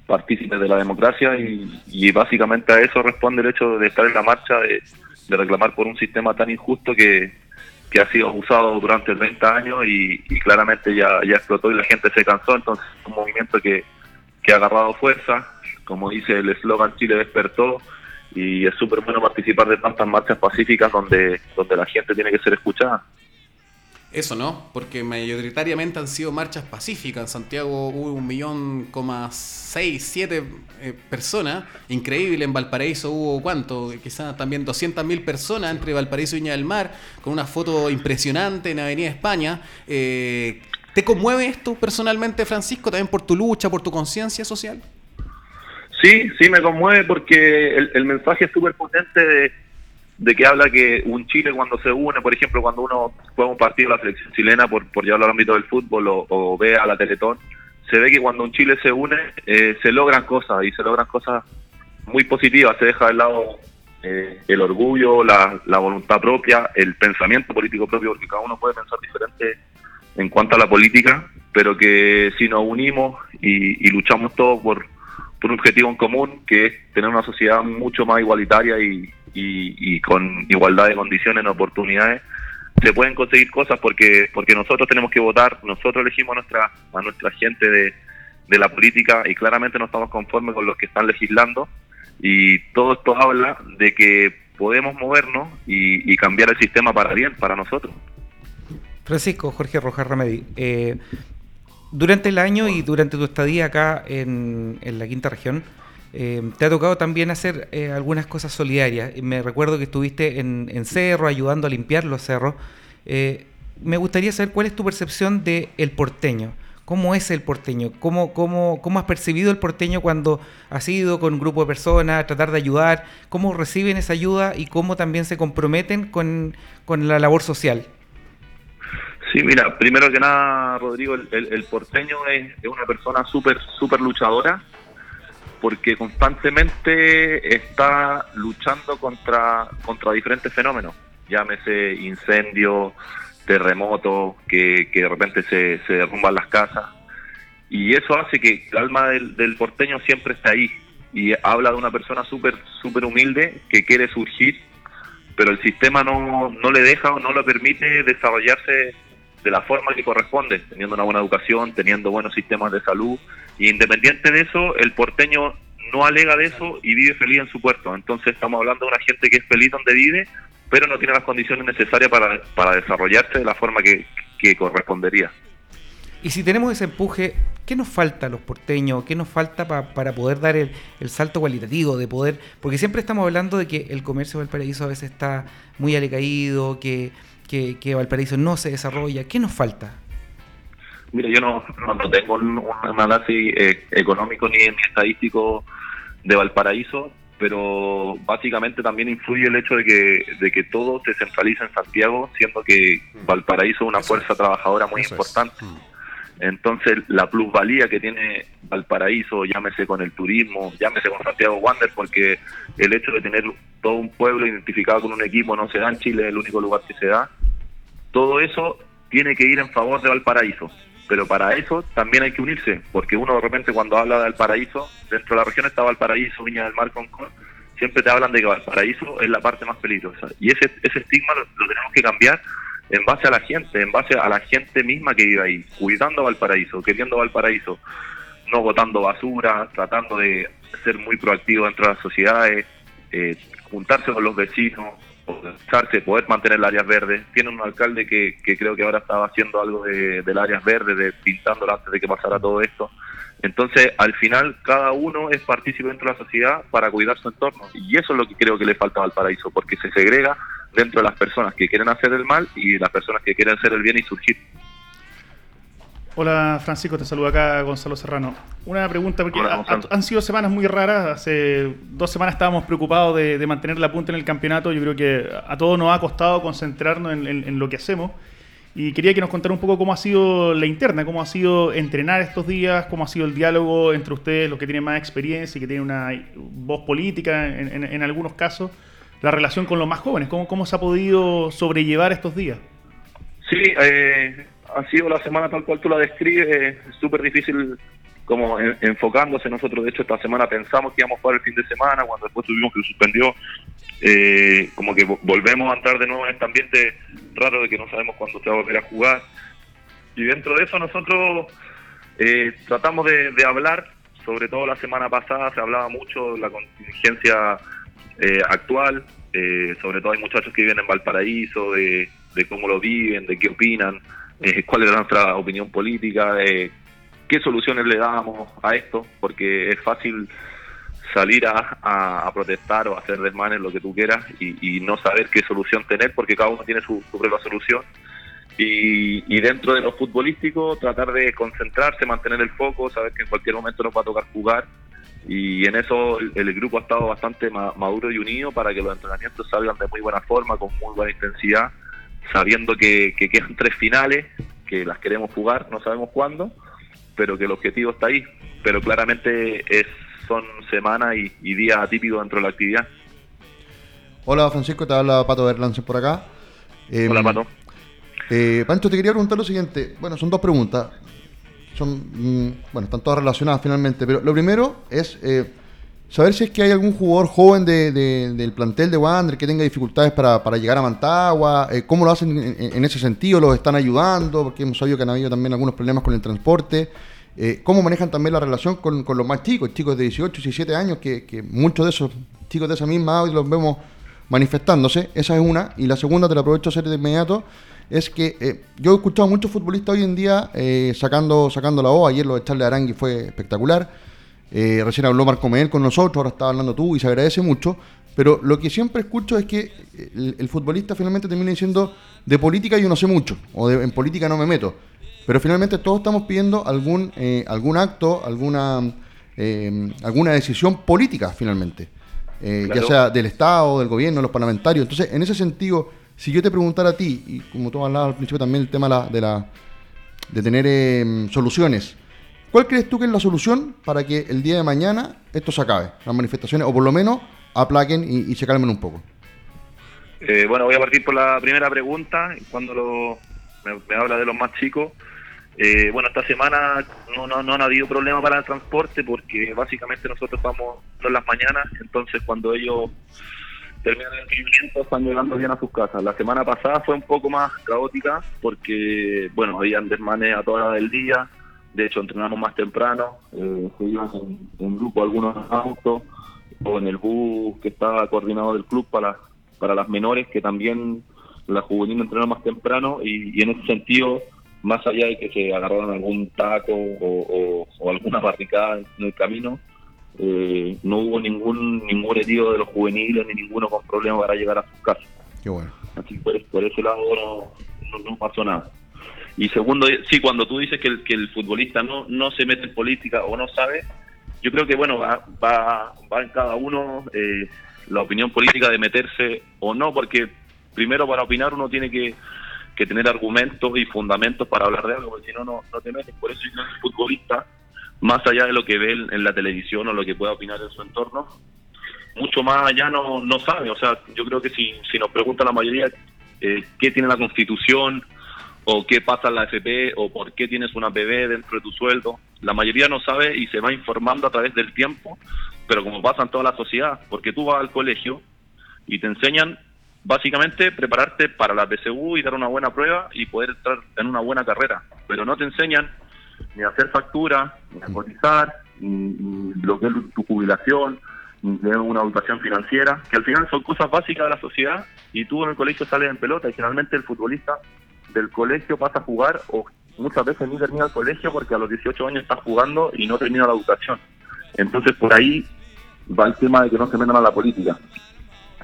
partícipes de la democracia y, básicamente a eso responde el hecho de estar en la marcha, de, de reclamar por un sistema tan injusto que, que ha sido abusado durante 30 años y, y claramente ya, ya explotó y la gente se cansó, entonces es un movimiento que, que ha agarrado fuerza, como dice el eslogan Chile despertó y es súper bueno participar de tantas marchas pacíficas donde, donde la gente tiene que ser escuchada. Eso no, porque mayoritariamente han sido marchas pacíficas. En Santiago hubo un millón seis, siete eh, personas. Increíble, en Valparaíso hubo cuánto, quizás también 200 mil personas entre Valparaíso y Viña del Mar, con una foto impresionante en Avenida España. Eh, ¿Te conmueve esto personalmente, Francisco, también por tu lucha, por tu conciencia social? Sí, sí me conmueve porque el, mensaje es súper potente de, que habla que un Chile cuando se une, por ejemplo, cuando uno juega un partido de la selección chilena, por, llevarlo al ámbito del fútbol o, o ve a la Teletón, se ve que cuando un Chile se une, eh, se logran cosas y se logran cosas muy positivas, se deja de lado eh, el orgullo, la voluntad propia, el pensamiento político propio, porque cada uno puede pensar diferente en cuanto a la política, pero que si nos unimos y, luchamos todos por, un objetivo en común, que es tener una sociedad mucho más igualitaria y, con igualdad de condiciones oportunidades, se pueden conseguir cosas porque porque nosotros tenemos que votar, nosotros elegimos a nuestra a nuestra gente de, de la política y claramente no estamos conformes con los que están legislando y todo esto habla de que podemos movernos y, y cambiar el sistema para bien, para nosotros. Francisco Jorge Rojas Remedi, eh, Durante el año y durante tu estadía acá en, la quinta región, eh, te ha tocado también hacer eh, algunas cosas solidarias. Me recuerdo que estuviste en, Cerro ayudando a limpiar los cerros. Me gustaría saber cuál es tu percepción del el porteño. ¿Cómo es el porteño? ¿Cómo, cómo, ¿Cómo has percibido el porteño cuando has ido con un grupo de personas a tratar de ayudar? ¿Cómo reciben esa ayuda y cómo también se comprometen con la labor social? Sí, mira, primero que nada, Rodrigo, el, porteño es, es una persona súper, súper luchadora porque constantemente está luchando contra, contra diferentes fenómenos, llámese incendios, terremotos, que, que de repente se, se derrumban las casas. Y eso hace que el alma del, del porteño siempre esté ahí. Y habla de una persona súper súper humilde que quiere surgir, pero el sistema no, no le deja o no le permite desarrollarse de la forma que corresponde, teniendo una buena educación, teniendo buenos sistemas de salud. Y independiente de eso, el porteño no alega de eso y vive feliz en su puerto. Entonces estamos hablando de una gente que es feliz donde vive, pero no tiene las condiciones necesarias para, para desarrollarse de la forma que, que correspondería. Y si tenemos ese empuje, ¿qué nos falta a los porteños? ¿Qué nos falta pa- para poder dar el, el salto cualitativo? De poder, porque siempre estamos hablando de que el comercio de Valparaíso a veces está muy alecaído, que, que, que Valparaíso no se desarrolla. ¿Qué nos falta? Mira, yo no, no, tengo un, un análisis eh, económico ni, ni estadístico de Valparaíso, pero básicamente también influye el hecho de que, de que todo se centraliza en Santiago, siendo que Valparaíso es una fuerza trabajadora muy Eso importante. Mm. Entonces, la plusvalía que tiene Valparaíso, llámese con el turismo, llámese con Santiago Wander, porque el hecho de tener todo un pueblo identificado con un equipo no se da en Chile, es el único lugar que se da. Todo eso tiene que ir en favor de Valparaíso. Pero para eso también hay que unirse, porque uno de repente cuando habla de Valparaíso, dentro de la región está Valparaíso, Viña del Mar, Concón, siempre te hablan de que Valparaíso es la parte más peligrosa. Y ese, ese estigma lo, lo tenemos que cambiar en base a la gente, en base a la gente misma que vive ahí, cuidando Valparaíso, queriendo Valparaíso, no botando basura, tratando de ser muy proactivo dentro de las sociedades, eh, juntarse con los vecinos, organizarse, poder mantener las áreas verdes. Tiene un alcalde que, que creo que ahora estaba haciendo algo de, de las áreas verdes, de pintándolas antes de que pasara todo esto. Entonces, al final, cada uno es partícipe dentro de la sociedad para cuidar su entorno. Y eso es lo que creo que le falta al paraíso, porque se segrega dentro de las personas que quieren hacer el mal y las personas que quieren hacer el bien y surgir. Hola Francisco, te saluda acá Gonzalo Serrano. Una pregunta, porque Hola, ha- han sido semanas muy raras. Hace dos semanas estábamos preocupados de, de mantener la punta en el campeonato. Yo creo que a todos nos ha costado concentrarnos en, en- en lo que hacemos. Y quería que nos contara un poco cómo ha sido la interna, cómo ha sido entrenar estos días, cómo ha sido el diálogo entre ustedes, los que tienen más experiencia y que tienen una voz política en, algunos casos, la relación con los más jóvenes, cómo, cómo se ha podido sobrellevar estos días. Sí, eh, ha sido la semana tal cual tú la describes, es súper difícil como en- enfocándose. Nosotros, de hecho, esta semana pensamos que íbamos a jugar el fin de semana, cuando después tuvimos que lo suspendió. Eh, como que vo- volvemos a entrar de nuevo en este ambiente raro de que no sabemos cuándo se va a volver a jugar. Y dentro de eso nosotros eh, tratamos de, de hablar, sobre todo la semana pasada se hablaba mucho de la contingencia eh, actual, eh, sobre todo hay muchachos que viven en Valparaíso, de, de cómo lo viven, de qué opinan, eh, cuál es nuestra opinión política, eh, qué soluciones le damos a esto, porque es fácil salir a, protestar o hacer desmanes, lo que tú quieras, y, no saber qué solución tener, porque cada uno tiene su, propia solución. Y, dentro de lo futbolístico, tratar de concentrarse, mantener el foco, saber que en cualquier momento nos va a tocar jugar. Y en eso el, el grupo ha estado bastante ma- maduro y unido para que los entrenamientos salgan de muy buena forma, con muy buena intensidad, sabiendo que, que quedan tres finales, que las queremos jugar, no sabemos cuándo, pero que el objetivo está ahí. Pero claramente es, son semanas y, y días atípicos dentro de la actividad. Hola Francisco, te habla Pato Berlance por acá. Eh, Hola, Pato. Eh, Pancho, te quería preguntar lo siguiente. Bueno, son dos preguntas. Son, mm, bueno, están todas relacionadas finalmente. Pero lo primero es eh, saber si es que hay algún jugador joven de- de- del plantel de Wander que tenga dificultades para, para llegar a Mantagua. eh, ¿Cómo lo hacen en, ese sentido? ¿Los están ayudando? Porque hemos sabido que han habido también algunos problemas con el transporte. Eh, ¿Cómo manejan también la relación con, con los más chicos, chicos de 18, 17 años, que, que muchos de esos chicos de esa misma edad los vemos manifestándose? Esa es una. Y la segunda, te la aprovecho a hacer de inmediato. es que eh, yo he escuchado a muchos futbolistas hoy en día sacando, sacando la voz. Ayer lo de Charles Arangui fue espectacular. Eh, recién habló Marco Mel con nosotros, ahora está hablando tú y se agradece mucho. Pero lo que siempre escucho es que el, el futbolista finalmente termina diciendo de política yo no sé mucho, o de, en política no me meto. Pero finalmente todos estamos pidiendo algún, eh, algún acto, alguna, eh, alguna decisión política finalmente. Eh, Claro. Ya sea del Estado, del gobierno, los parlamentarios. Entonces, en ese sentido, si yo te preguntara a ti, y como tú hablabas al principio también el tema la- de, la, de tener eh, soluciones, ¿cuál crees tú que es la solución para que el día de mañana esto se acabe? Las manifestaciones, o por lo menos aplaquen y, se calmen un poco. Eh, bueno, voy a partir por la primera pregunta. Cuando lo, me, me habla de los más chicos, eh, bueno, esta semana no, no, no han habido problema para el transporte porque básicamente nosotros vamos en las mañanas, entonces cuando ellos terminan el entrenamiento están llegando bien a sus casas. La semana pasada fue un poco más caótica porque, bueno, habían desmanes a toda hora del día, de hecho entrenamos más temprano, eh, se iban en, en grupo algunos autos o en el bus que estaba coordinado del club para, para las menores, que también la juvenil entrenó más temprano y, y en ese sentido, más allá de que se agarraran algún taco o, o- o alguna barricada en el camino, eh, no hubo ningún ningún herido de los juveniles ni ninguno con problema para llegar a sus casas. Qué bueno. Así por, por ese lado no, no, no pasó nada. Y segundo, sí, cuando tú dices que el, que el futbolista no, no se mete en política o no sabe, yo creo que bueno, va, va, va en cada uno eh, la opinión política de meterse o no, porque primero para opinar uno tiene que, que tener argumentos y fundamentos para hablar de algo, porque si no, no, te metes. Por eso yo creo que el futbolista, más allá de lo que ve en, en la televisión o lo que pueda opinar en su entorno, mucho más allá no, no sabe. O sea, yo creo que si, si nos pregunta la mayoría eh, qué tiene la Constitución o qué pasa en la FP o por qué tienes una PB dentro de tu sueldo, la mayoría no sabe y se va informando a través del tiempo, pero como pasa en toda la sociedad, porque tú vas al colegio y te enseñan básicamente prepararte para la PSU y dar una buena prueba y poder entrar en una buena carrera, pero no te enseñan ni a hacer factura, ni a cotizar, ni, lo tu jubilación, ni tener una educación financiera, que al final son cosas básicas de la sociedad y tú en el colegio sales en pelota y generalmente el futbolista del colegio pasa a jugar o muchas veces ni termina el colegio porque a los 18 años está jugando y no termina la educación. Entonces por ahí va el tema de que no se metan a la política.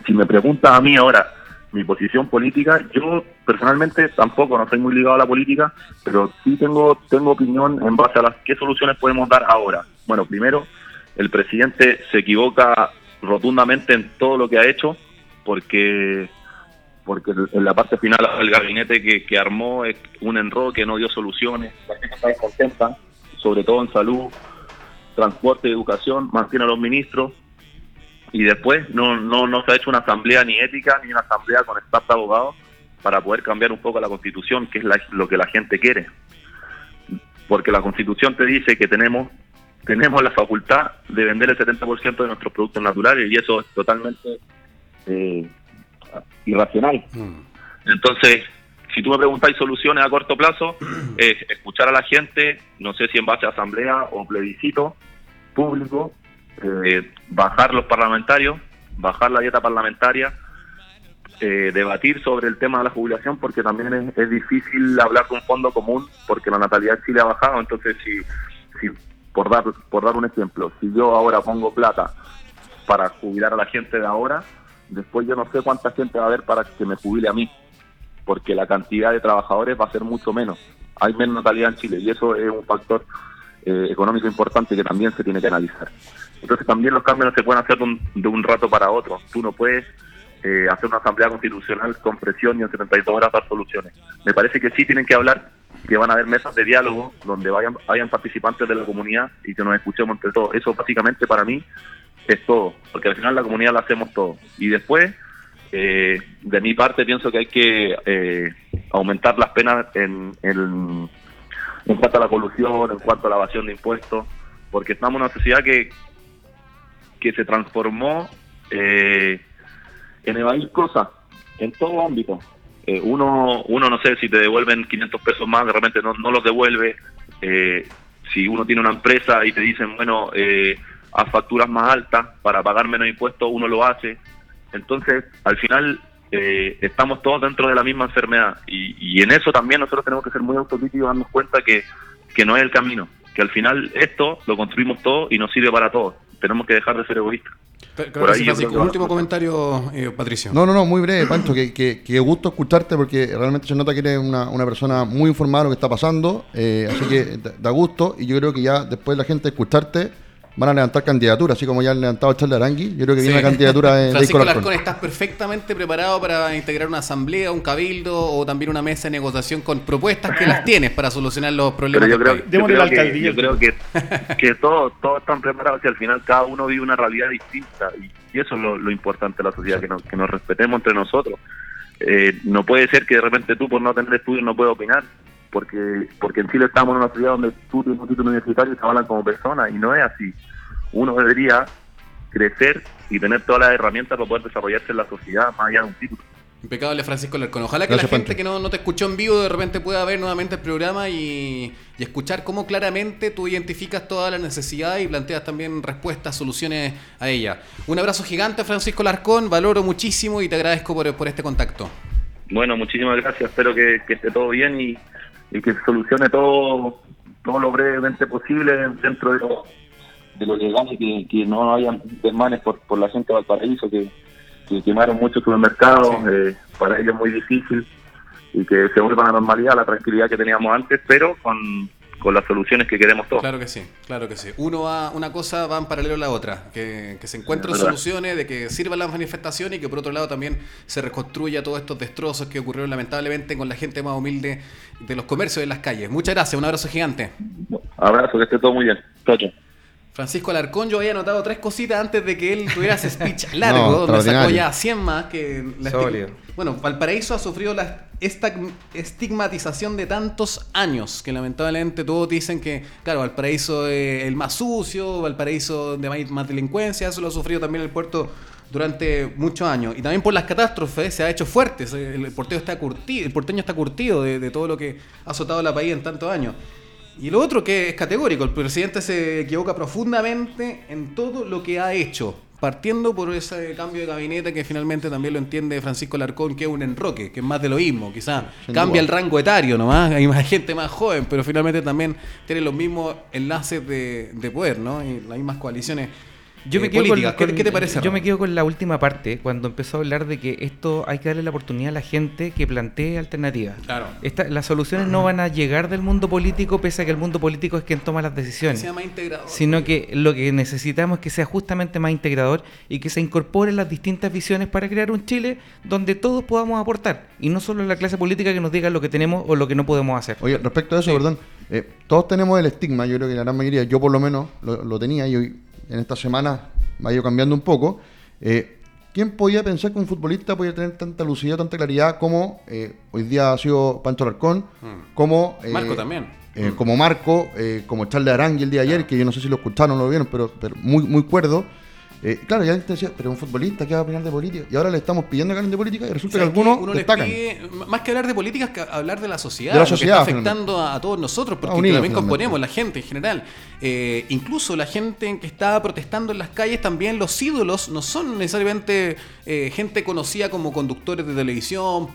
Si me preguntas a mí ahora mi posición política, yo personalmente tampoco no soy muy ligado a la política, pero sí tengo tengo opinión en base a las qué soluciones podemos dar ahora. Bueno, primero, el presidente se equivoca rotundamente en todo lo que ha hecho, porque porque en la parte final el gabinete que, que armó es un enroque, no dio soluciones, la gente está descontenta, sobre todo en salud, transporte, educación, mantiene a los ministros y después no, no, no se ha hecho una asamblea ni ética ni una asamblea con staff abogados para poder cambiar un poco la constitución, que es la- lo que la gente quiere. Porque la constitución te dice que tenemos tenemos la facultad de vender el 70% de nuestros productos naturales y eso es totalmente eh, irracional. Entonces, si tú me preguntáis soluciones a corto plazo, [clears throat] es escuchar a la gente, no sé si en base a asamblea o plebiscito público, eh, bajar los parlamentarios, bajar la dieta parlamentaria, eh, debatir sobre el tema de la jubilación, porque también es, es difícil hablar de un fondo común, porque la natalidad en Chile ha bajado. Entonces, si, si por dar por dar un ejemplo, si yo ahora pongo plata para jubilar a la gente de ahora, después yo no sé cuánta gente va a haber para que me jubile a mí, porque la cantidad de trabajadores va a ser mucho menos. Hay menos natalidad en Chile y eso es un factor eh, económico importante que también se tiene que analizar. Entonces también los cambios no se pueden hacer de un, de un rato para otro. Tú no puedes eh, hacer una asamblea constitucional con presión y en 72 horas dar soluciones. Me parece que sí tienen que hablar, que van a haber mesas de diálogo donde vayan, vayan participantes de la comunidad y que nos escuchemos entre todos. Eso básicamente para mí es todo, porque al final la comunidad la hacemos todo. Y después, eh, de mi parte, pienso que hay que eh, aumentar las penas en, en, en cuanto a la colusión, en cuanto a la evasión de impuestos, porque estamos en una sociedad que, que se transformó eh, en evadir cosas en todo ámbito. Eh, uno, uno, no sé, si te devuelven 500 pesos más, de repente no, no los devuelve. Eh, si uno tiene una empresa y te dicen, bueno, eh, haz facturas más altas para pagar menos impuestos, uno lo hace. Entonces, al final, eh, estamos todos dentro de la misma enfermedad y, y en eso también nosotros tenemos que ser muy autocríticos y darnos cuenta que, que no es el camino, que al final esto lo construimos todos y nos sirve para todos. Tenemos que dejar de ser egoístas. Pero- Por ahí sí, último comentario, eh, Patricio. No, no, no, muy breve, Pancho, que, que, que gusto escucharte porque realmente se nota que eres una, una persona muy informada de lo que está pasando, eh, así que da- da gusto y yo creo que ya después la gente de escucharte van a levantar candidaturas, así como ya han levantado Charles Arangui, yo creo que viene una candidatura de, [laughs] Francisco Larcón. ¿estás perfectamente preparado para integrar una asamblea, un cabildo o también una mesa de negociación con propuestas que las tienes para solucionar los problemas Pero yo creo, yo creo la que, alcaldía. yo creo que, que todos, todos están preparados y al final cada uno vive una realidad distinta y, y eso es lo, lo importante de la sociedad, que nos, que nos respetemos entre nosotros. Eh, no puede ser que de repente tú por no tener estudios no puedas opinar, porque porque en Chile estamos en una sociedad donde tú tienes un título universitario y te hablan como persona y no es así. Uno debería crecer y tener todas las herramientas para poder desarrollarse en la sociedad más allá de un título. Impecable, Francisco Larcón. Ojalá que Gracias, la gente Pancho. que no, no te escuchó en vivo de repente pueda ver nuevamente el programa y, y escuchar cómo claramente tú identificas toda la necesidad y planteas también respuestas, soluciones a ella. Un abrazo gigante, Francisco Larcón. Valoro muchísimo y te agradezco por, por este contacto. Bueno, muchísimas gracias. Espero que, que esté todo bien y, y que solucione todo, todo lo brevemente posible dentro de lo, de lo legal y que, que no hayan desmanes por, por la gente de Valparaíso, que, que quemaron muchos supermercados. eh, para ellos muy difícil y que se vuelva a la normalidad, a la tranquilidad que teníamos antes, pero con, con las soluciones que queremos todos. Claro que sí, claro que sí. Uno va, una cosa va en paralelo a la otra, que, que se encuentren soluciones, de que sirvan las manifestaciones y que por otro lado también se reconstruya todos estos destrozos que ocurrieron lamentablemente con la gente más humilde de los comercios de las calles. Muchas gracias, un abrazo gigante. Abrazo, que esté todo muy bien. Chao. Francisco Alarcón, yo había anotado tres cositas antes de que él tuviera ese speech [laughs] largo, No, donde sacó ya 100 más que la. Bueno, Valparaíso ha sufrido la estigmatización de tantos años que lamentablemente todos dicen que, claro, Valparaíso es el más sucio, Valparaíso de más, delincuencia, eso lo ha sufrido también el puerto durante muchos años. Y también por las catástrofes se ha hecho fuerte, el porteño está curtido, el porteño está curtido de, de todo lo que ha azotado la país en tantos años. Y lo otro que es categórico, el presidente se equivoca profundamente en todo lo que ha hecho, partiendo por ese cambio de gabinete que finalmente también lo entiende Francisco Larcón, que es un enroque, que es más de lo mismo, quizás cambia el rango etario nomás, [laughs] hay más gente más joven, pero finalmente también tiene los mismos enlaces de, de poder, ¿no? Y las mismas coaliciones Yo eh, me quedo con-. ¿Qué- con- ¿Qué, te parece? Yo Ramón? me quedo con la última parte, cuando empezó a hablar de que esto hay que darle la oportunidad a la gente que plantee alternativas. Claro. Esta- las soluciones no van a llegar del mundo político, pese a que el mundo político es quien toma las Que decisiones. sea más integrado. Sino que lo que necesitamos es que sea justamente más integrador y que se incorporen las distintas visiones para crear un Chile donde todos podamos aportar y no solo la clase política que nos diga lo que tenemos o lo que no podemos hacer. Oye, respecto a eso, perdón, eh, todos tenemos el estigma, yo creo que la gran mayoría, yo por lo menos lo, lo tenía y hoy en esta semana me ha ido cambiando un poco. Eh, ¿Quién podía pensar que un futbolista podía tener tanta lucidez, tanta claridad como eh, hoy día ha sido Pancho Larcón, Mm. como... eh, Marco también. eh, como Marco, eh, como Charles Arangui el día de ayer, que yo no sé si lo escucharon o lo vieron, pero, pero muy, muy cuerdo. Eh, claro, ya te decía, pero un futbolista que va a opinar de política. Y ahora le estamos pidiendo que hablen de política y resulta que algunos Uno les destacan. pide, más que hablar de políticas, que hablar de la sociedad, De la lo que sociedad, está afectando a, a todos nosotros, porque unido, también finalmente. componemos la gente en general. Eh, incluso la gente que está protestando en las calles, también los ídolos no son necesariamente eh, gente conocida como conductores de televisión,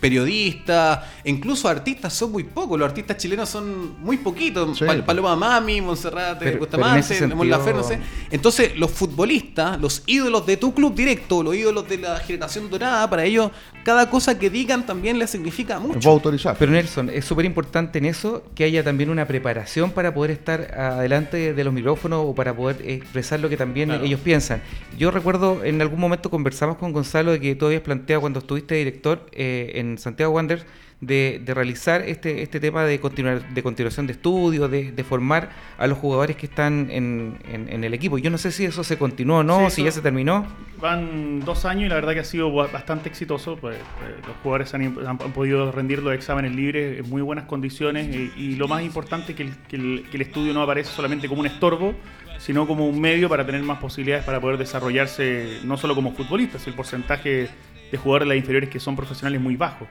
periodistas, e incluso artistas son muy pocos. Los artistas chilenos son muy poquitos. Sí. Pal- Paloma Mami, Monserrat Bustamante, pero en ese Mon Laferte, no sé. sentido- Entonces, los futbolistas, los ídolos de tu club directo, los ídolos de la generación dorada, para ellos, cada cosa que digan también les significa mucho. autorizar. Pero Nelson, es súper importante en eso que haya también una preparación para poder estar adelante de los micrófonos o para poder expresar lo que también Claro. ellos piensan. Yo recuerdo en algún momento conversamos con Gonzalo de que tú habías planteado cuando estuviste director eh, en Santiago Wanderers de, de realizar este, este tema de, continuar, de continuación de estudios, de, de formar a los jugadores que están en, en- en el equipo. Yo no sé si eso se continuó o no, Sí, si ya se terminó. Van dos años y la verdad que ha sido ba- bastante exitoso. Pues, eh, los jugadores han, han- han podido rendir los exámenes libres en muy buenas condiciones y, y lo más importante es que el, que el- que el estudio no aparece solamente como un estorbo, sino como un medio para tener más posibilidades para poder desarrollarse no solo como futbolistas, el porcentaje de jugadores de las inferiores que son profesionales es muy bajo.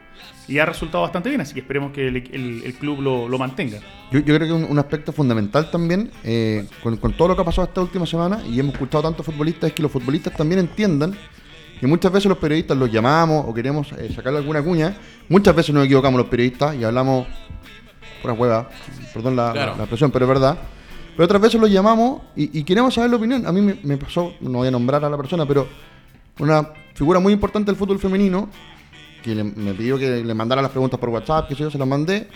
Y ha resultado bastante bien, así que esperemos que el, el- el club lo, lo mantenga. Yo, yo creo que un, un aspecto fundamental también, eh, con, con todo lo que ha pasado esta última semana, y hemos escuchado tantos futbolistas, es que los futbolistas también entiendan que muchas veces los periodistas los llamamos o queremos eh, sacarle alguna cuña. Muchas veces nos equivocamos los periodistas y hablamos pura hueva, perdón la, Claro. la expresión, pero es verdad. Pero otras veces los llamamos y, y queremos saber la opinión. A mí me, me pasó, no voy a nombrar a la persona, pero una figura muy importante del fútbol femenino que le- me pidió que le mandara las preguntas por WhatsApp, que sé yo, se las mandé.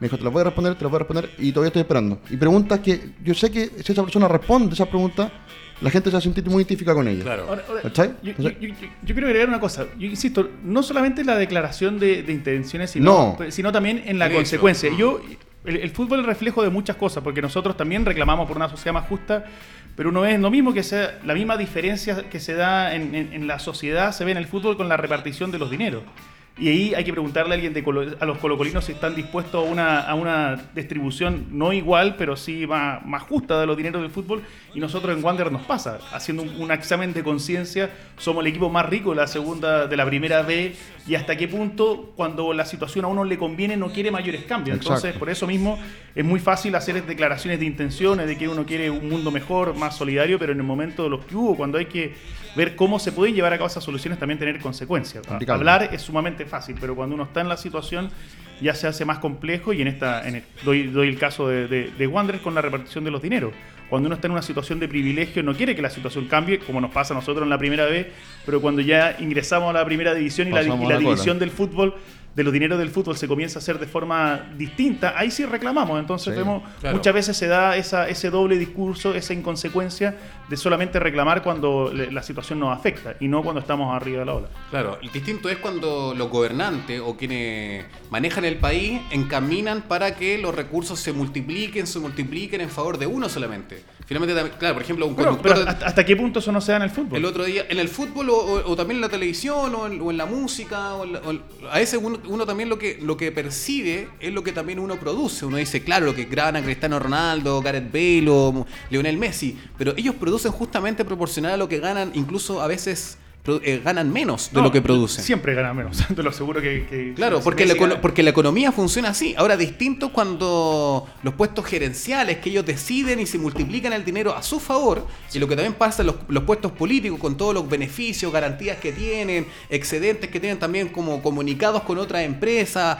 Me dijo, te las voy a responder, te las voy a responder y todavía estoy esperando. Y preguntas que yo sé que si esa persona responde esas preguntas, la gente se va a sentir muy identificada con ella. Claro. Ahora- ahora. Yo, yo- yo- yo quiero agregar una cosa. Yo insisto, no solamente la declaración de, de intenciones, sino, No. sino también en la consecuencia. Yo, el, el fútbol es reflejo de muchas cosas, porque nosotros también reclamamos por una sociedad más justa, pero no es lo mismo que sea la misma diferencia que se da en, en- en la sociedad, se ve en el fútbol con la repartición de los dineros. Y ahí hay que preguntarle a alguien de colo- a los colocolinos si están dispuestos a una, a una distribución no igual, pero sí más, más justa de los dineros del fútbol. Y nosotros en Wander nos pasa, haciendo un, un examen de conciencia, somos el equipo más rico de la segunda, de la primera B, y hasta qué punto, cuando la situación a uno le conviene, no quiere mayores cambios. Entonces, Exacto. por eso mismo es muy fácil hacer declaraciones de intenciones, de que uno quiere un mundo mejor, más solidario, pero en el momento de los que hubo, cuando hay que ver cómo se pueden llevar a cabo esas soluciones, también tener consecuencias. Hablar es sumamente fácil, pero cuando uno está en la situación ya se hace más complejo y en esta en el- doy, doy el caso de, de, de Wanderers con la repartición de los dineros. Cuando uno está en una situación de privilegio no quiere que la situación cambie, como nos pasa a nosotros en la primera vez, pero cuando ya ingresamos a la primera división y la, Pasamos y la la cola. división del fútbol, de los dineros del fútbol se comienza a hacer de forma distinta, ahí sí reclamamos. Entonces Sí, vemos, claro. muchas veces se da esa, ese doble discurso, esa inconsecuencia de solamente reclamar cuando le- la situación nos afecta y no cuando estamos arriba de la ola. Claro, el distinto es cuando los gobernantes o quienes manejan el país encaminan para que los recursos se multipliquen, se multipliquen en favor de uno solamente. Finalmente, claro, por ejemplo, un conductor pero ¿hasta, hasta qué punto eso no se da en el fútbol? el otro día en el fútbol o, o- o también en la televisión o en, o en la música o en la- o a veces uno, uno también lo que lo que percibe es lo que también uno produce uno dice claro lo que graban a Cristiano Ronaldo Gareth Bale o Lionel Messi pero ellos producen justamente proporcional a lo que ganan incluso a veces eh, ganan menos de No, lo que producen Siempre gana menos, [laughs] te lo aseguro que... que- Claro, porque la, gana- porque la economía funciona así. Ahora, distinto cuando los puestos gerenciales que ellos deciden y se multiplican el dinero a su favor, y lo que también pasa en los, los puestos políticos con todos los beneficios, garantías que tienen, excedentes que tienen también como comunicados con otras empresas,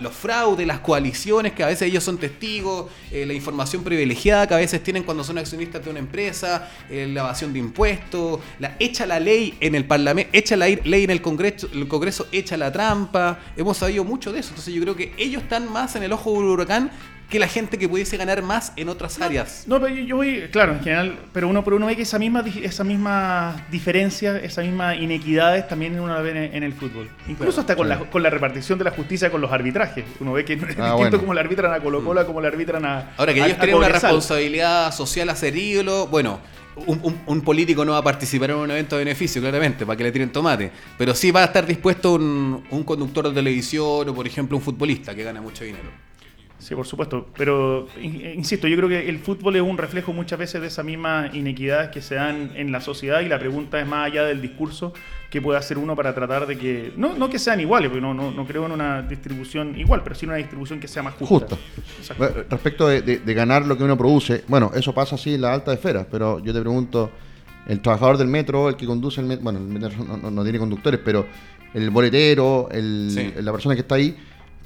los fraudes, las coaliciones que a veces ellos son testigos, eh, la información privilegiada que a veces tienen cuando son accionistas de una empresa, eh, la evasión de impuestos, la echa la ley en el Parlamento, echa la ley en el Congreso, el Congreso echa la trampa. Hemos sabido mucho de eso. Entonces yo creo que ellos están más en el ojo del huracán que la gente que pudiese ganar más en otras áreas. No, pero yo, yo voy, claro, en general, pero uno por uno ve que esa misma, di- esa misma diferencia, esa misma inequidades también uno la ve en, en el fútbol. Incluso hasta con, sí. la, con la repartición de la justicia con los arbitrajes. Uno ve que no es distinto Ah, bueno. como le arbitran a Colo Colo, como le arbitran a Ahora que a- ellos a tienen una Cobresal. responsabilidad social a ser ídolo, bueno, un, político no va a participar en un evento de beneficio, claramente, para que le tiren tomate. Pero sí va a estar dispuesto un, un conductor de televisión o, por ejemplo, un futbolista que gana mucho dinero. Sí, por supuesto. Pero, in- insisto, yo creo que el fútbol es un reflejo muchas veces de esa misma inequidades que se dan en la sociedad y la pregunta es más allá del discurso que puede hacer uno para tratar de que, no, no que sean iguales, porque no, no, no creo en una distribución igual, pero sí en una distribución que sea más justa. Bueno, Respecto de, de- de ganar lo que uno produce, bueno, eso pasa así en la alta esfera, pero yo te pregunto, el trabajador del metro, el que conduce el metro, bueno, el metro no, no- no tiene conductores, pero el boletero, el- Sí. la persona que está ahí,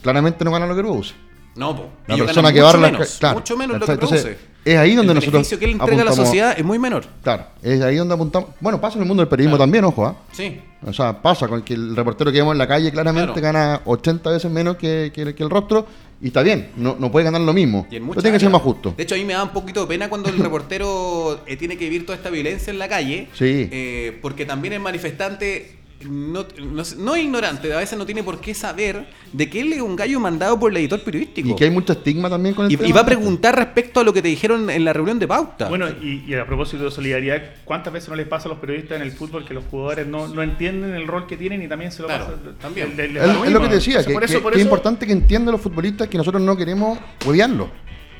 claramente no gana lo que produce. No, po. La persona que las menos, claro, mucho menos lo que. Entonces, produce. es ahí donde el nosotros beneficio que él entrega a la sociedad es muy menor. Claro, es ahí donde apuntamos. Bueno, pasa en el mundo del periodismo también, ojo, ¿ah? Sí. O sea, pasa con que el reportero que vemos en la calle claramente Claro. gana 80 veces menos que, que- que el rostro y está bien, no, no puede ganar lo mismo. Y en Pero muchas tiene que ser áreas. más justo. De hecho, a mí me da un poquito de pena cuando el [laughs] reportero eh, tiene que vivir toda esta violencia en la calle. Sí. eh, porque también el manifestante no, no, no es ignorante, a veces no tiene por qué saber de que él es un gallo mandado por el editor periodístico. Y que hay mucho estigma también con el Y- tema. y va a preguntar respecto a lo que te dijeron en la reunión de pauta. Bueno, y, y a propósito de solidaridad, ¿cuántas veces no les pasa a los periodistas en el fútbol que los jugadores no, no entienden el rol que tienen y también se lo Claro, pasan? también. le- le- les Es, lo que te decía, que, por eso- que- por que es eso- importante que entiendan los futbolistas que nosotros no queremos odiarlos.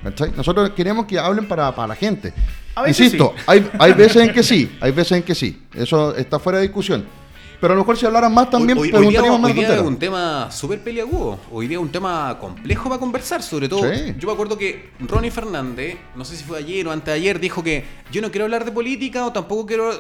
¿cachai? Nosotros queremos que hablen para, para la gente. A veces Insisto, sí. hay, hay veces en que [laughs] sí, hay veces en que sí. Eso está fuera de discusión. Pero a lo mejor si hablaran más también hoy, hoy- hoy día, preguntaríamos más hoy día es un tema súper peliagudo. Hoy día es un tema complejo para conversar. Sobre todo, Sí. yo me acuerdo que Ronnie Fernández, no sé si fue ayer o antes de ayer, dijo que yo no quiero hablar de política o tampoco quiero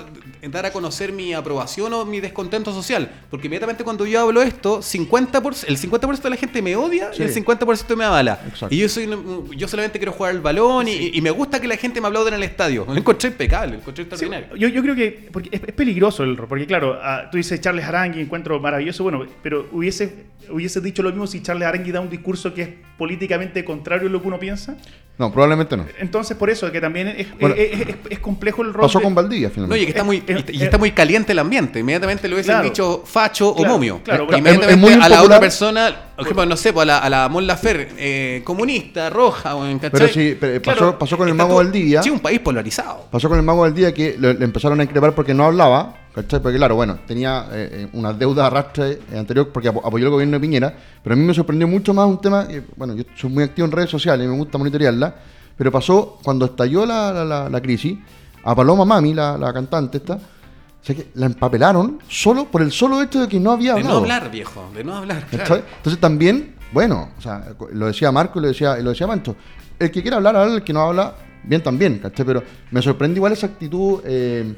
dar a conocer mi aprobación o mi descontento social. Porque inmediatamente cuando yo hablo esto, 50%, el 50% de la gente me odia Sí. y el 50% me avala. Exacto. Y yo soy yo solamente quiero jugar el balón y, y me gusta que la gente me aplaude en el estadio. Lo encontré impecable, lo encontré extraordinario. Yo, yo creo que porque es, es peligroso el porque claro, ah, tú dices Charles Arangui, encuentro maravilloso, bueno, pero hubiese, hubiese dicho lo mismo si Charles Arangui da un discurso que es políticamente contrario a lo que uno piensa. No, probablemente no. Entonces, por eso, que también es, Bueno, es, es- es complejo el rol. Pasó de- con Valdivia No, y finalmente. que está muy, y, y está muy caliente el ambiente. Inmediatamente lo hubiesen Claro. dicho facho Claro, o momio. claro, Inmediatamente muy a la otra persona, por ejemplo, no sé, pues a la, a la Mon Lafer, eh, comunista, roja, o en Pero sí, pero pasó- pasó con el mago todo- Valdivia. Sí, un país polarizado. Pasó con el mago del día que le, le empezaron a increpar porque no hablaba, ¿cachai? Porque claro, bueno, tenía eh, eh, una deuda de arrastre anterior porque apo- apoyó el gobierno de Piñera, pero a mí me sorprendió mucho más un tema, que, bueno, yo soy muy activo en redes sociales y me gusta monitorearla, pero pasó cuando estalló la, la- la- la crisis, a Paloma Mami, la, la cantante esta, o sea que la empapelaron solo por el solo hecho de que no había De no hablado. hablar, viejo, de no hablar. ¿Cachai? claro. Entonces también, bueno, o sea, lo decía Marco y lo decía, y lo decía Mancho, el que quiera hablar, habla, el que no habla, bien también, ¿cachai? Pero me sorprende igual esa actitud eh,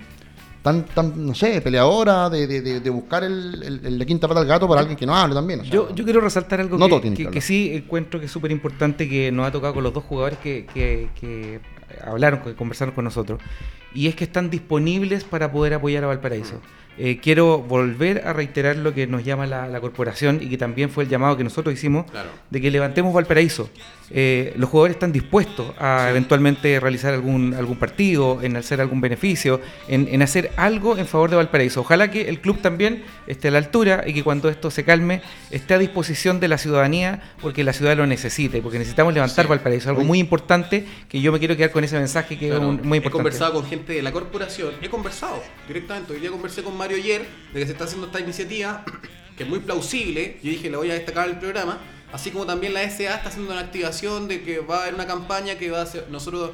tan, tan, no sé, peleadora, de, de, de- de buscar el, el- el de quinta pata al gato para alguien que no hable también. o sea, Yo, yo quiero resaltar algo no que, que- que que sí encuentro que es súper importante que nos ha tocado con los dos jugadores que, que- que hablaron, que conversaron con nosotros, y es que están disponibles para poder apoyar a Valparaíso. Eh, quiero volver a reiterar lo que nos llama la, la corporación y que también fue el llamado que nosotros hicimos Claro. de que levantemos Valparaíso. Eh, los jugadores están dispuestos a eventualmente realizar algún, algún partido, en hacer algún beneficio, en, en hacer algo en favor de Valparaíso. Ojalá que el club también esté a la altura y que cuando esto se calme esté a disposición de la ciudadanía porque la ciudad lo necesita y porque necesitamos levantar Sí. Valparaíso. Algo muy importante que yo me quiero quedar con ese mensaje que Claro, es un- muy He importante. conversado con gente de la corporación, he conversado directamente. Hoy día conversé con Mario ayer de que se está haciendo esta iniciativa, [coughs] que es muy plausible. Yo dije, la voy a destacar en el programa. Así como también la SA está haciendo una activación de que va a haber una campaña que va a ser, nosotros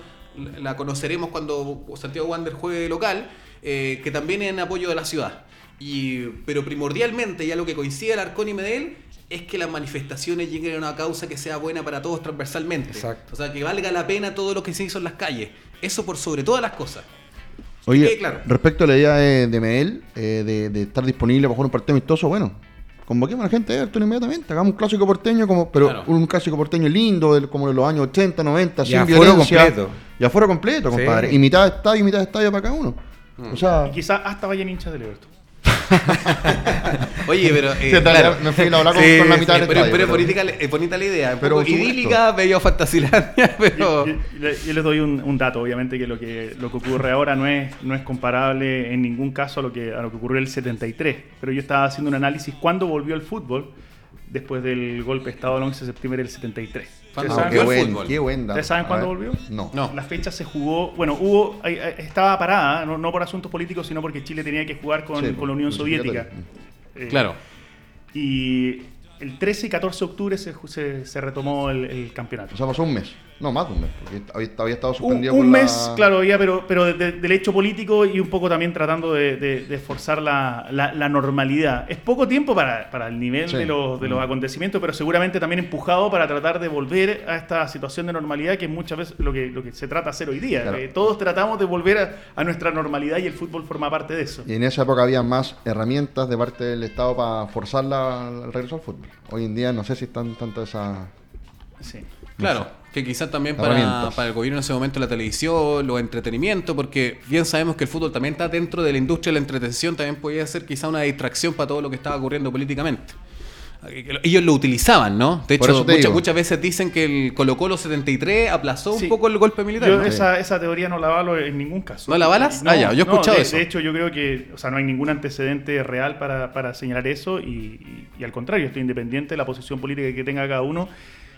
la conoceremos cuando Santiago Wander juegue local, eh, que también es en apoyo de la ciudad. Y, pero primordialmente, ya lo que coincide Arcón y Medel, es que las manifestaciones lleguen a una causa que sea buena para todos transversalmente. Exacto. O sea, que valga la pena todo lo que se hizo en las calles. Eso por sobre todas las cosas. Oye, claro. respecto a la idea de, de Medel, eh, de, de estar disponible para jugar un partido amistoso, bueno, convoquemos a la gente de Everton inmediatamente, hagamos un clásico porteño, como, pero Claro. un clásico porteño lindo, del- como de los años 80, 90, Y sin violencia. completo. Y aforo completo, Sí. compadre. Y mitad de estadio y mitad de estadio para cada uno. Mm. O sea, Y quizás hasta vayan hinchas del Everton. [laughs] Oye, pero. eh, sí, claro. me fui a hablar con, Sí, con la sí, mitad del pero, estadio. pero es pero- bonita, la- es bonita la idea. Un Pero poco idílica, medio fantasilandia, [laughs] pero. Yo, yo- yo les doy un, un dato, obviamente, que lo que lo que ocurre ahora no es, no es comparable en ningún caso a lo que a lo que ocurrió en el 73. Pero yo estaba haciendo un análisis cuándo volvió el fútbol después del golpe de Estado del 11 de septiembre del 73. Ah, ¿Ustedes volvió qué el buen, fútbol. qué buen dato. ¿Ustedes saben cuándo volvió? No. No. La fecha se jugó, bueno, hubo estaba parada, no, no por asuntos políticos, sino porque Chile tenía que jugar con, Sí, con la Unión. Soviética. Eh, Claro. Y el 13 y 14 de octubre se, se retomó el, el campeonato. O sea, pasó un mes. No, más de un mes, porque había, había estado suspendido un por la- mes, claro, ya, pero, pero de- de- del hecho político y un poco también tratando de, forzar la, la- la normalidad. Es poco tiempo para, para el nivel Sí. de, los, de los Mm. acontecimientos, pero seguramente también empujado para tratar de volver a esta situación de normalidad que muchas veces lo que, lo que se trata de hacer hoy día. Claro. que todos tratamos de volver a, a nuestra normalidad y el fútbol forma parte de eso. Y en esa época había más herramientas de parte del Estado para forzar el regreso al fútbol. Hoy en día no sé si están tanto esa... Sí. Claro, que quizás también para, para el gobierno en ese momento la televisión, los entretenimientos, porque bien sabemos que el fútbol también está dentro de la industria de la entretención, también podía ser quizá una distracción para todo lo que estaba ocurriendo políticamente. Eh, Ellos lo utilizaban, ¿no? De hecho, muchas, veces dicen que el Colo Colo 73 aplazó Sí. un poco el golpe militar. Yo ¿no? esa, esa teoría no la avalo en ningún caso. ¿No la avalas? Ah, ya, yo he no, escuchado de, eso. De hecho, yo creo que o sea, no hay ningún antecedente real para, para señalar eso y, y- y al contrario, estoy independiente de la posición política que tenga cada uno.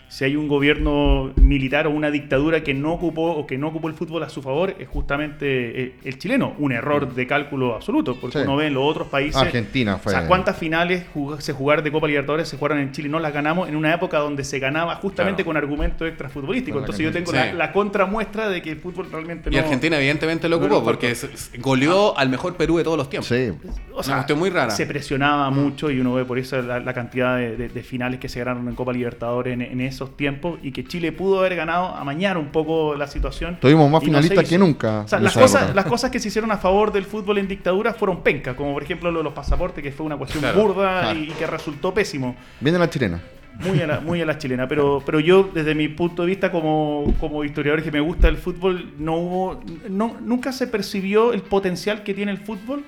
Si hay un gobierno militar o una dictadura que no ocupó o que no ocupó el fútbol a su favor, es justamente eh, el chileno. Un error de cálculo absoluto, porque Sí. uno ve en los otros países. Argentina fue- O sea, ¿cuántas finales jug- se jugaron de Copa Libertadores se jugaron en Chile y no las ganamos en una época donde se ganaba justamente Claro. con argumentos extrafutbolísticos? Entonces yo tengo Sí. la, la contramuestra de que el fútbol realmente Y no. Argentina evidentemente lo ocupó porque goleó al mejor Perú de todos los tiempos. Sí. O Una cuestión muy rara. Se presionaba mucho y uno ve por eso la, la cantidad de, de- de finales que se ganaron en Copa Libertadores en, en esos tiempos y que Chile pudo haber ganado, amañar un poco la situación. Tuvimos más no finalistas que nunca O sea, las, cosas, las cosas que se hicieron a favor del fútbol en dictadura fueron pencas, como por ejemplo lo de los pasaportes, que fue una cuestión Claro, burda claro. y, y que resultó pésimo. Viene la chilena. Muy a la, muy a la chilena, pero, pero yo desde mi punto de vista como, como historiador que me gusta el fútbol, no hubo, no, nunca se percibió el potencial que tiene el fútbol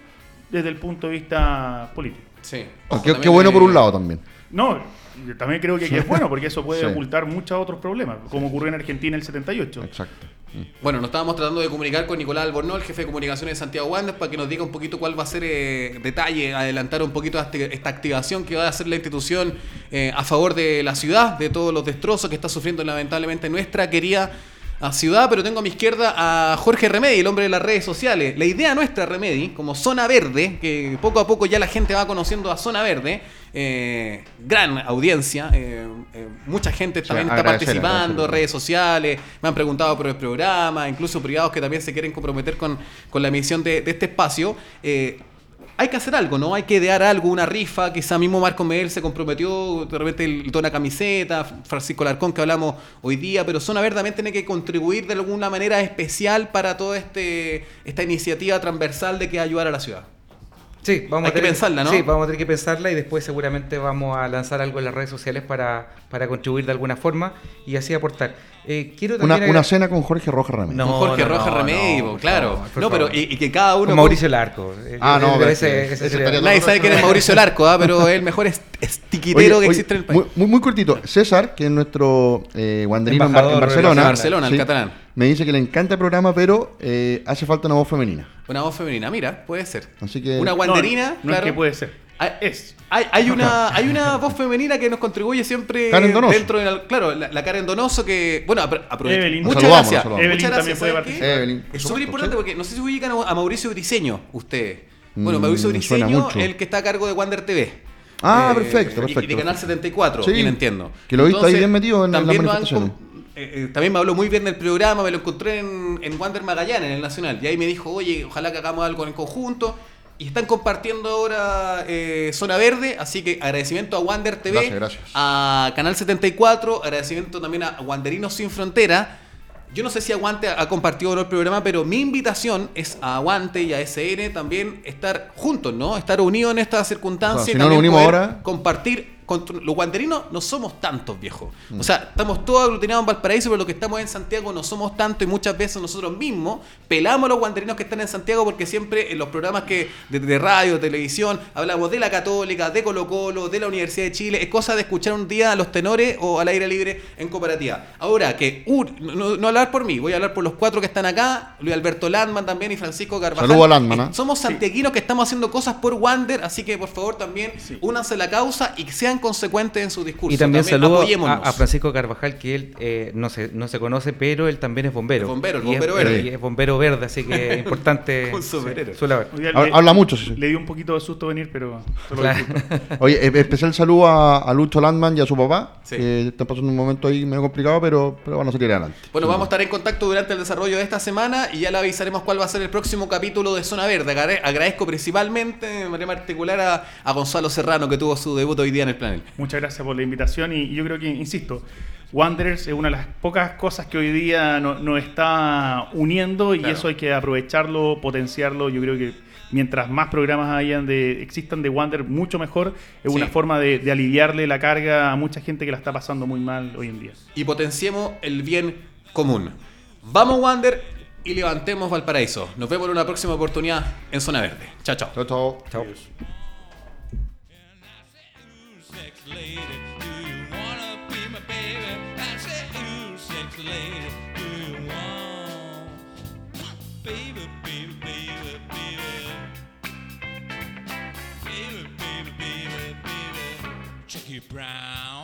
desde el punto de vista político. Sí. Qué, Ojo, qué bueno por un lado también. No, también creo que, que es bueno porque eso puede Sí. ocultar muchos otros problemas, como ocurrió en Argentina en el 78. Exacto. Bueno, nos estábamos tratando de comunicar con Nicolás Albornoz, el jefe de comunicaciones de Santiago Wanderers, para que nos diga un poquito cuál va a ser eh, detalle, adelantar un poquito este- esta activación que va a hacer la institución eh, a favor de la ciudad, de todos los destrozos que está sufriendo lamentablemente nuestra querida ah, ciudad. Pero tengo a mi izquierda a Jorge Remedi, el hombre de las redes sociales. La idea nuestra, Remedi, como Zona Verde, que poco a poco ya la gente va conociendo a Zona Verde, eh, gran audiencia, eh, eh, mucha gente también está participando, redes sociales, me han preguntado por el programa, incluso privados que también se quieren comprometer con, con la emisión de, de este espacio. Hay que hacer algo, ¿no? Hay que idear algo, una rifa. Quizá mismo Marco Medel se comprometió, de repente el dona camiseta, Francisco Larcón que hablamos hoy día, pero Zona Verde también tiene que contribuir de alguna manera especial para toda este, esta iniciativa transversal de que ayudar a la ciudad. Sí, vamos Hay a que tener pensarla, ¿no? Sí, vamos a tener que pensarla y después seguramente vamos a lanzar algo en las redes sociales para, para contribuir de alguna forma y así aportar. Eh, quiero Una, una cena con Jorge Rojas Ramírez. No, Con Jorge no, Rojas no, no, claro. no, pero y, y que cada uno. Con Mauricio Larco. Eh, Ah, no, eh, pero ese- es que ese ese Nadie sabe quién es Mauricio Larco, ¿ah? pero es el mejor est- estiquitero Oye, que oye, existe en el país. Muy, muy, cortito. César, que es nuestro eh, guanderino en, Bar- en Barcelona. Barcelona, el catalán. Me dice que le encanta el programa, pero eh, hace falta una voz femenina. Una voz femenina, mira, puede ser. Así que. Una guanderina, no, claro. es que puede ser. Hay, Es. hay, hay una, hay una voz femenina que nos contribuye siempre Karen Donoso. dentro de la, claro, la, la Karen Donoso que, bueno, apro- aprovecho. Evelyn. Muchas gracias. Evelyn Muchas también gracias. puede. Evelyn, por Es súper importante porque no sé si ubican a Mauricio Briseño, ustedes. Bueno, Mm, Mauricio me suena Briseño, el que está a cargo de Wander TV. Ah, Eh, perfecto, y- Y de perfecto. Canal 74, Sí, bien entiendo. que lo he visto ahí bien metido en han manifestaciones. com- eh, eh, también me habló muy bien del programa, me lo encontré en, en Wander Magallanes, en el Nacional. Y ahí me dijo, oye, ojalá que hagamos algo en conjunto. Y están compartiendo ahora eh, Zona Verde, así que agradecimiento a Wander TV, Gracias, gracias. a Canal 74, agradecimiento también a Wanderinos Sin Frontera. Yo no sé si Aguante ha compartido el programa, pero mi invitación es a Aguante y a SN también estar juntos, ¿no? Estar unidos en esta circunstancia O sea, si no nos unimos ahora- compartir. Los guanderinos no somos tantos, viejo. Mm. O sea, estamos todos aglutinados en Valparaíso, pero los que estamos en Santiago no somos tantos y muchas veces nosotros mismos pelamos a los guanderinos que están en Santiago porque siempre en los programas que de, de radio, televisión, hablamos de la Católica, de Colo Colo, de la Universidad de Chile. Es cosa de escuchar un día a los tenores o al aire libre en cooperativa. Ahora, que no, no hablar por mí, voy a hablar por los cuatro que están acá, Luis Alberto Landman también y Francisco Carvajal. Saludo a Landman, Eh, ¿ah? Somos santiaguinos que estamos haciendo cosas por Wander, así que por favor también únanse a la causa y que sean consecuentes en su discurso. Y también, saludo a, Francisco Carvajal, que él eh, no, se, no se conoce, pero él también es bombero. Bombero, el Y es- bombero verde. y es bombero verde, así que es [laughs] importante Un superhéroe. día Habla- habla mucho, sí, sí. Le dio un poquito de susto venir, pero. Claro. [laughs] Oye, eh, especial saludo a, a Lucho Landman y a su papá, Sí. están pasando un momento ahí medio complicado, pero, pero van a salir adelante. Bueno, vamos a estar en contacto durante el desarrollo de esta semana y ya le avisaremos cuál va a ser el próximo capítulo de Zona Verde. Agrade- Agradezco principalmente, de manera particular, a, a Gonzalo Serrano, que tuvo su debut hoy día en el Muchas gracias por la invitación y, y yo creo que, insisto, Wanderers es una de las pocas cosas que hoy día no- nos está uniendo y Claro. eso hay que aprovecharlo, potenciarlo. Yo creo que mientras más programas hayan de, existan de Wander, mucho mejor. Es Sí. una forma de, de aliviarle la carga a mucha gente que la está pasando muy mal hoy en día. Y potenciemos el bien común. Vamos, Wander, y levantemos Valparaíso. Nos vemos en una próxima oportunidad en Zona Verde. Chao, chao. Chao, chao. Chao. Brown.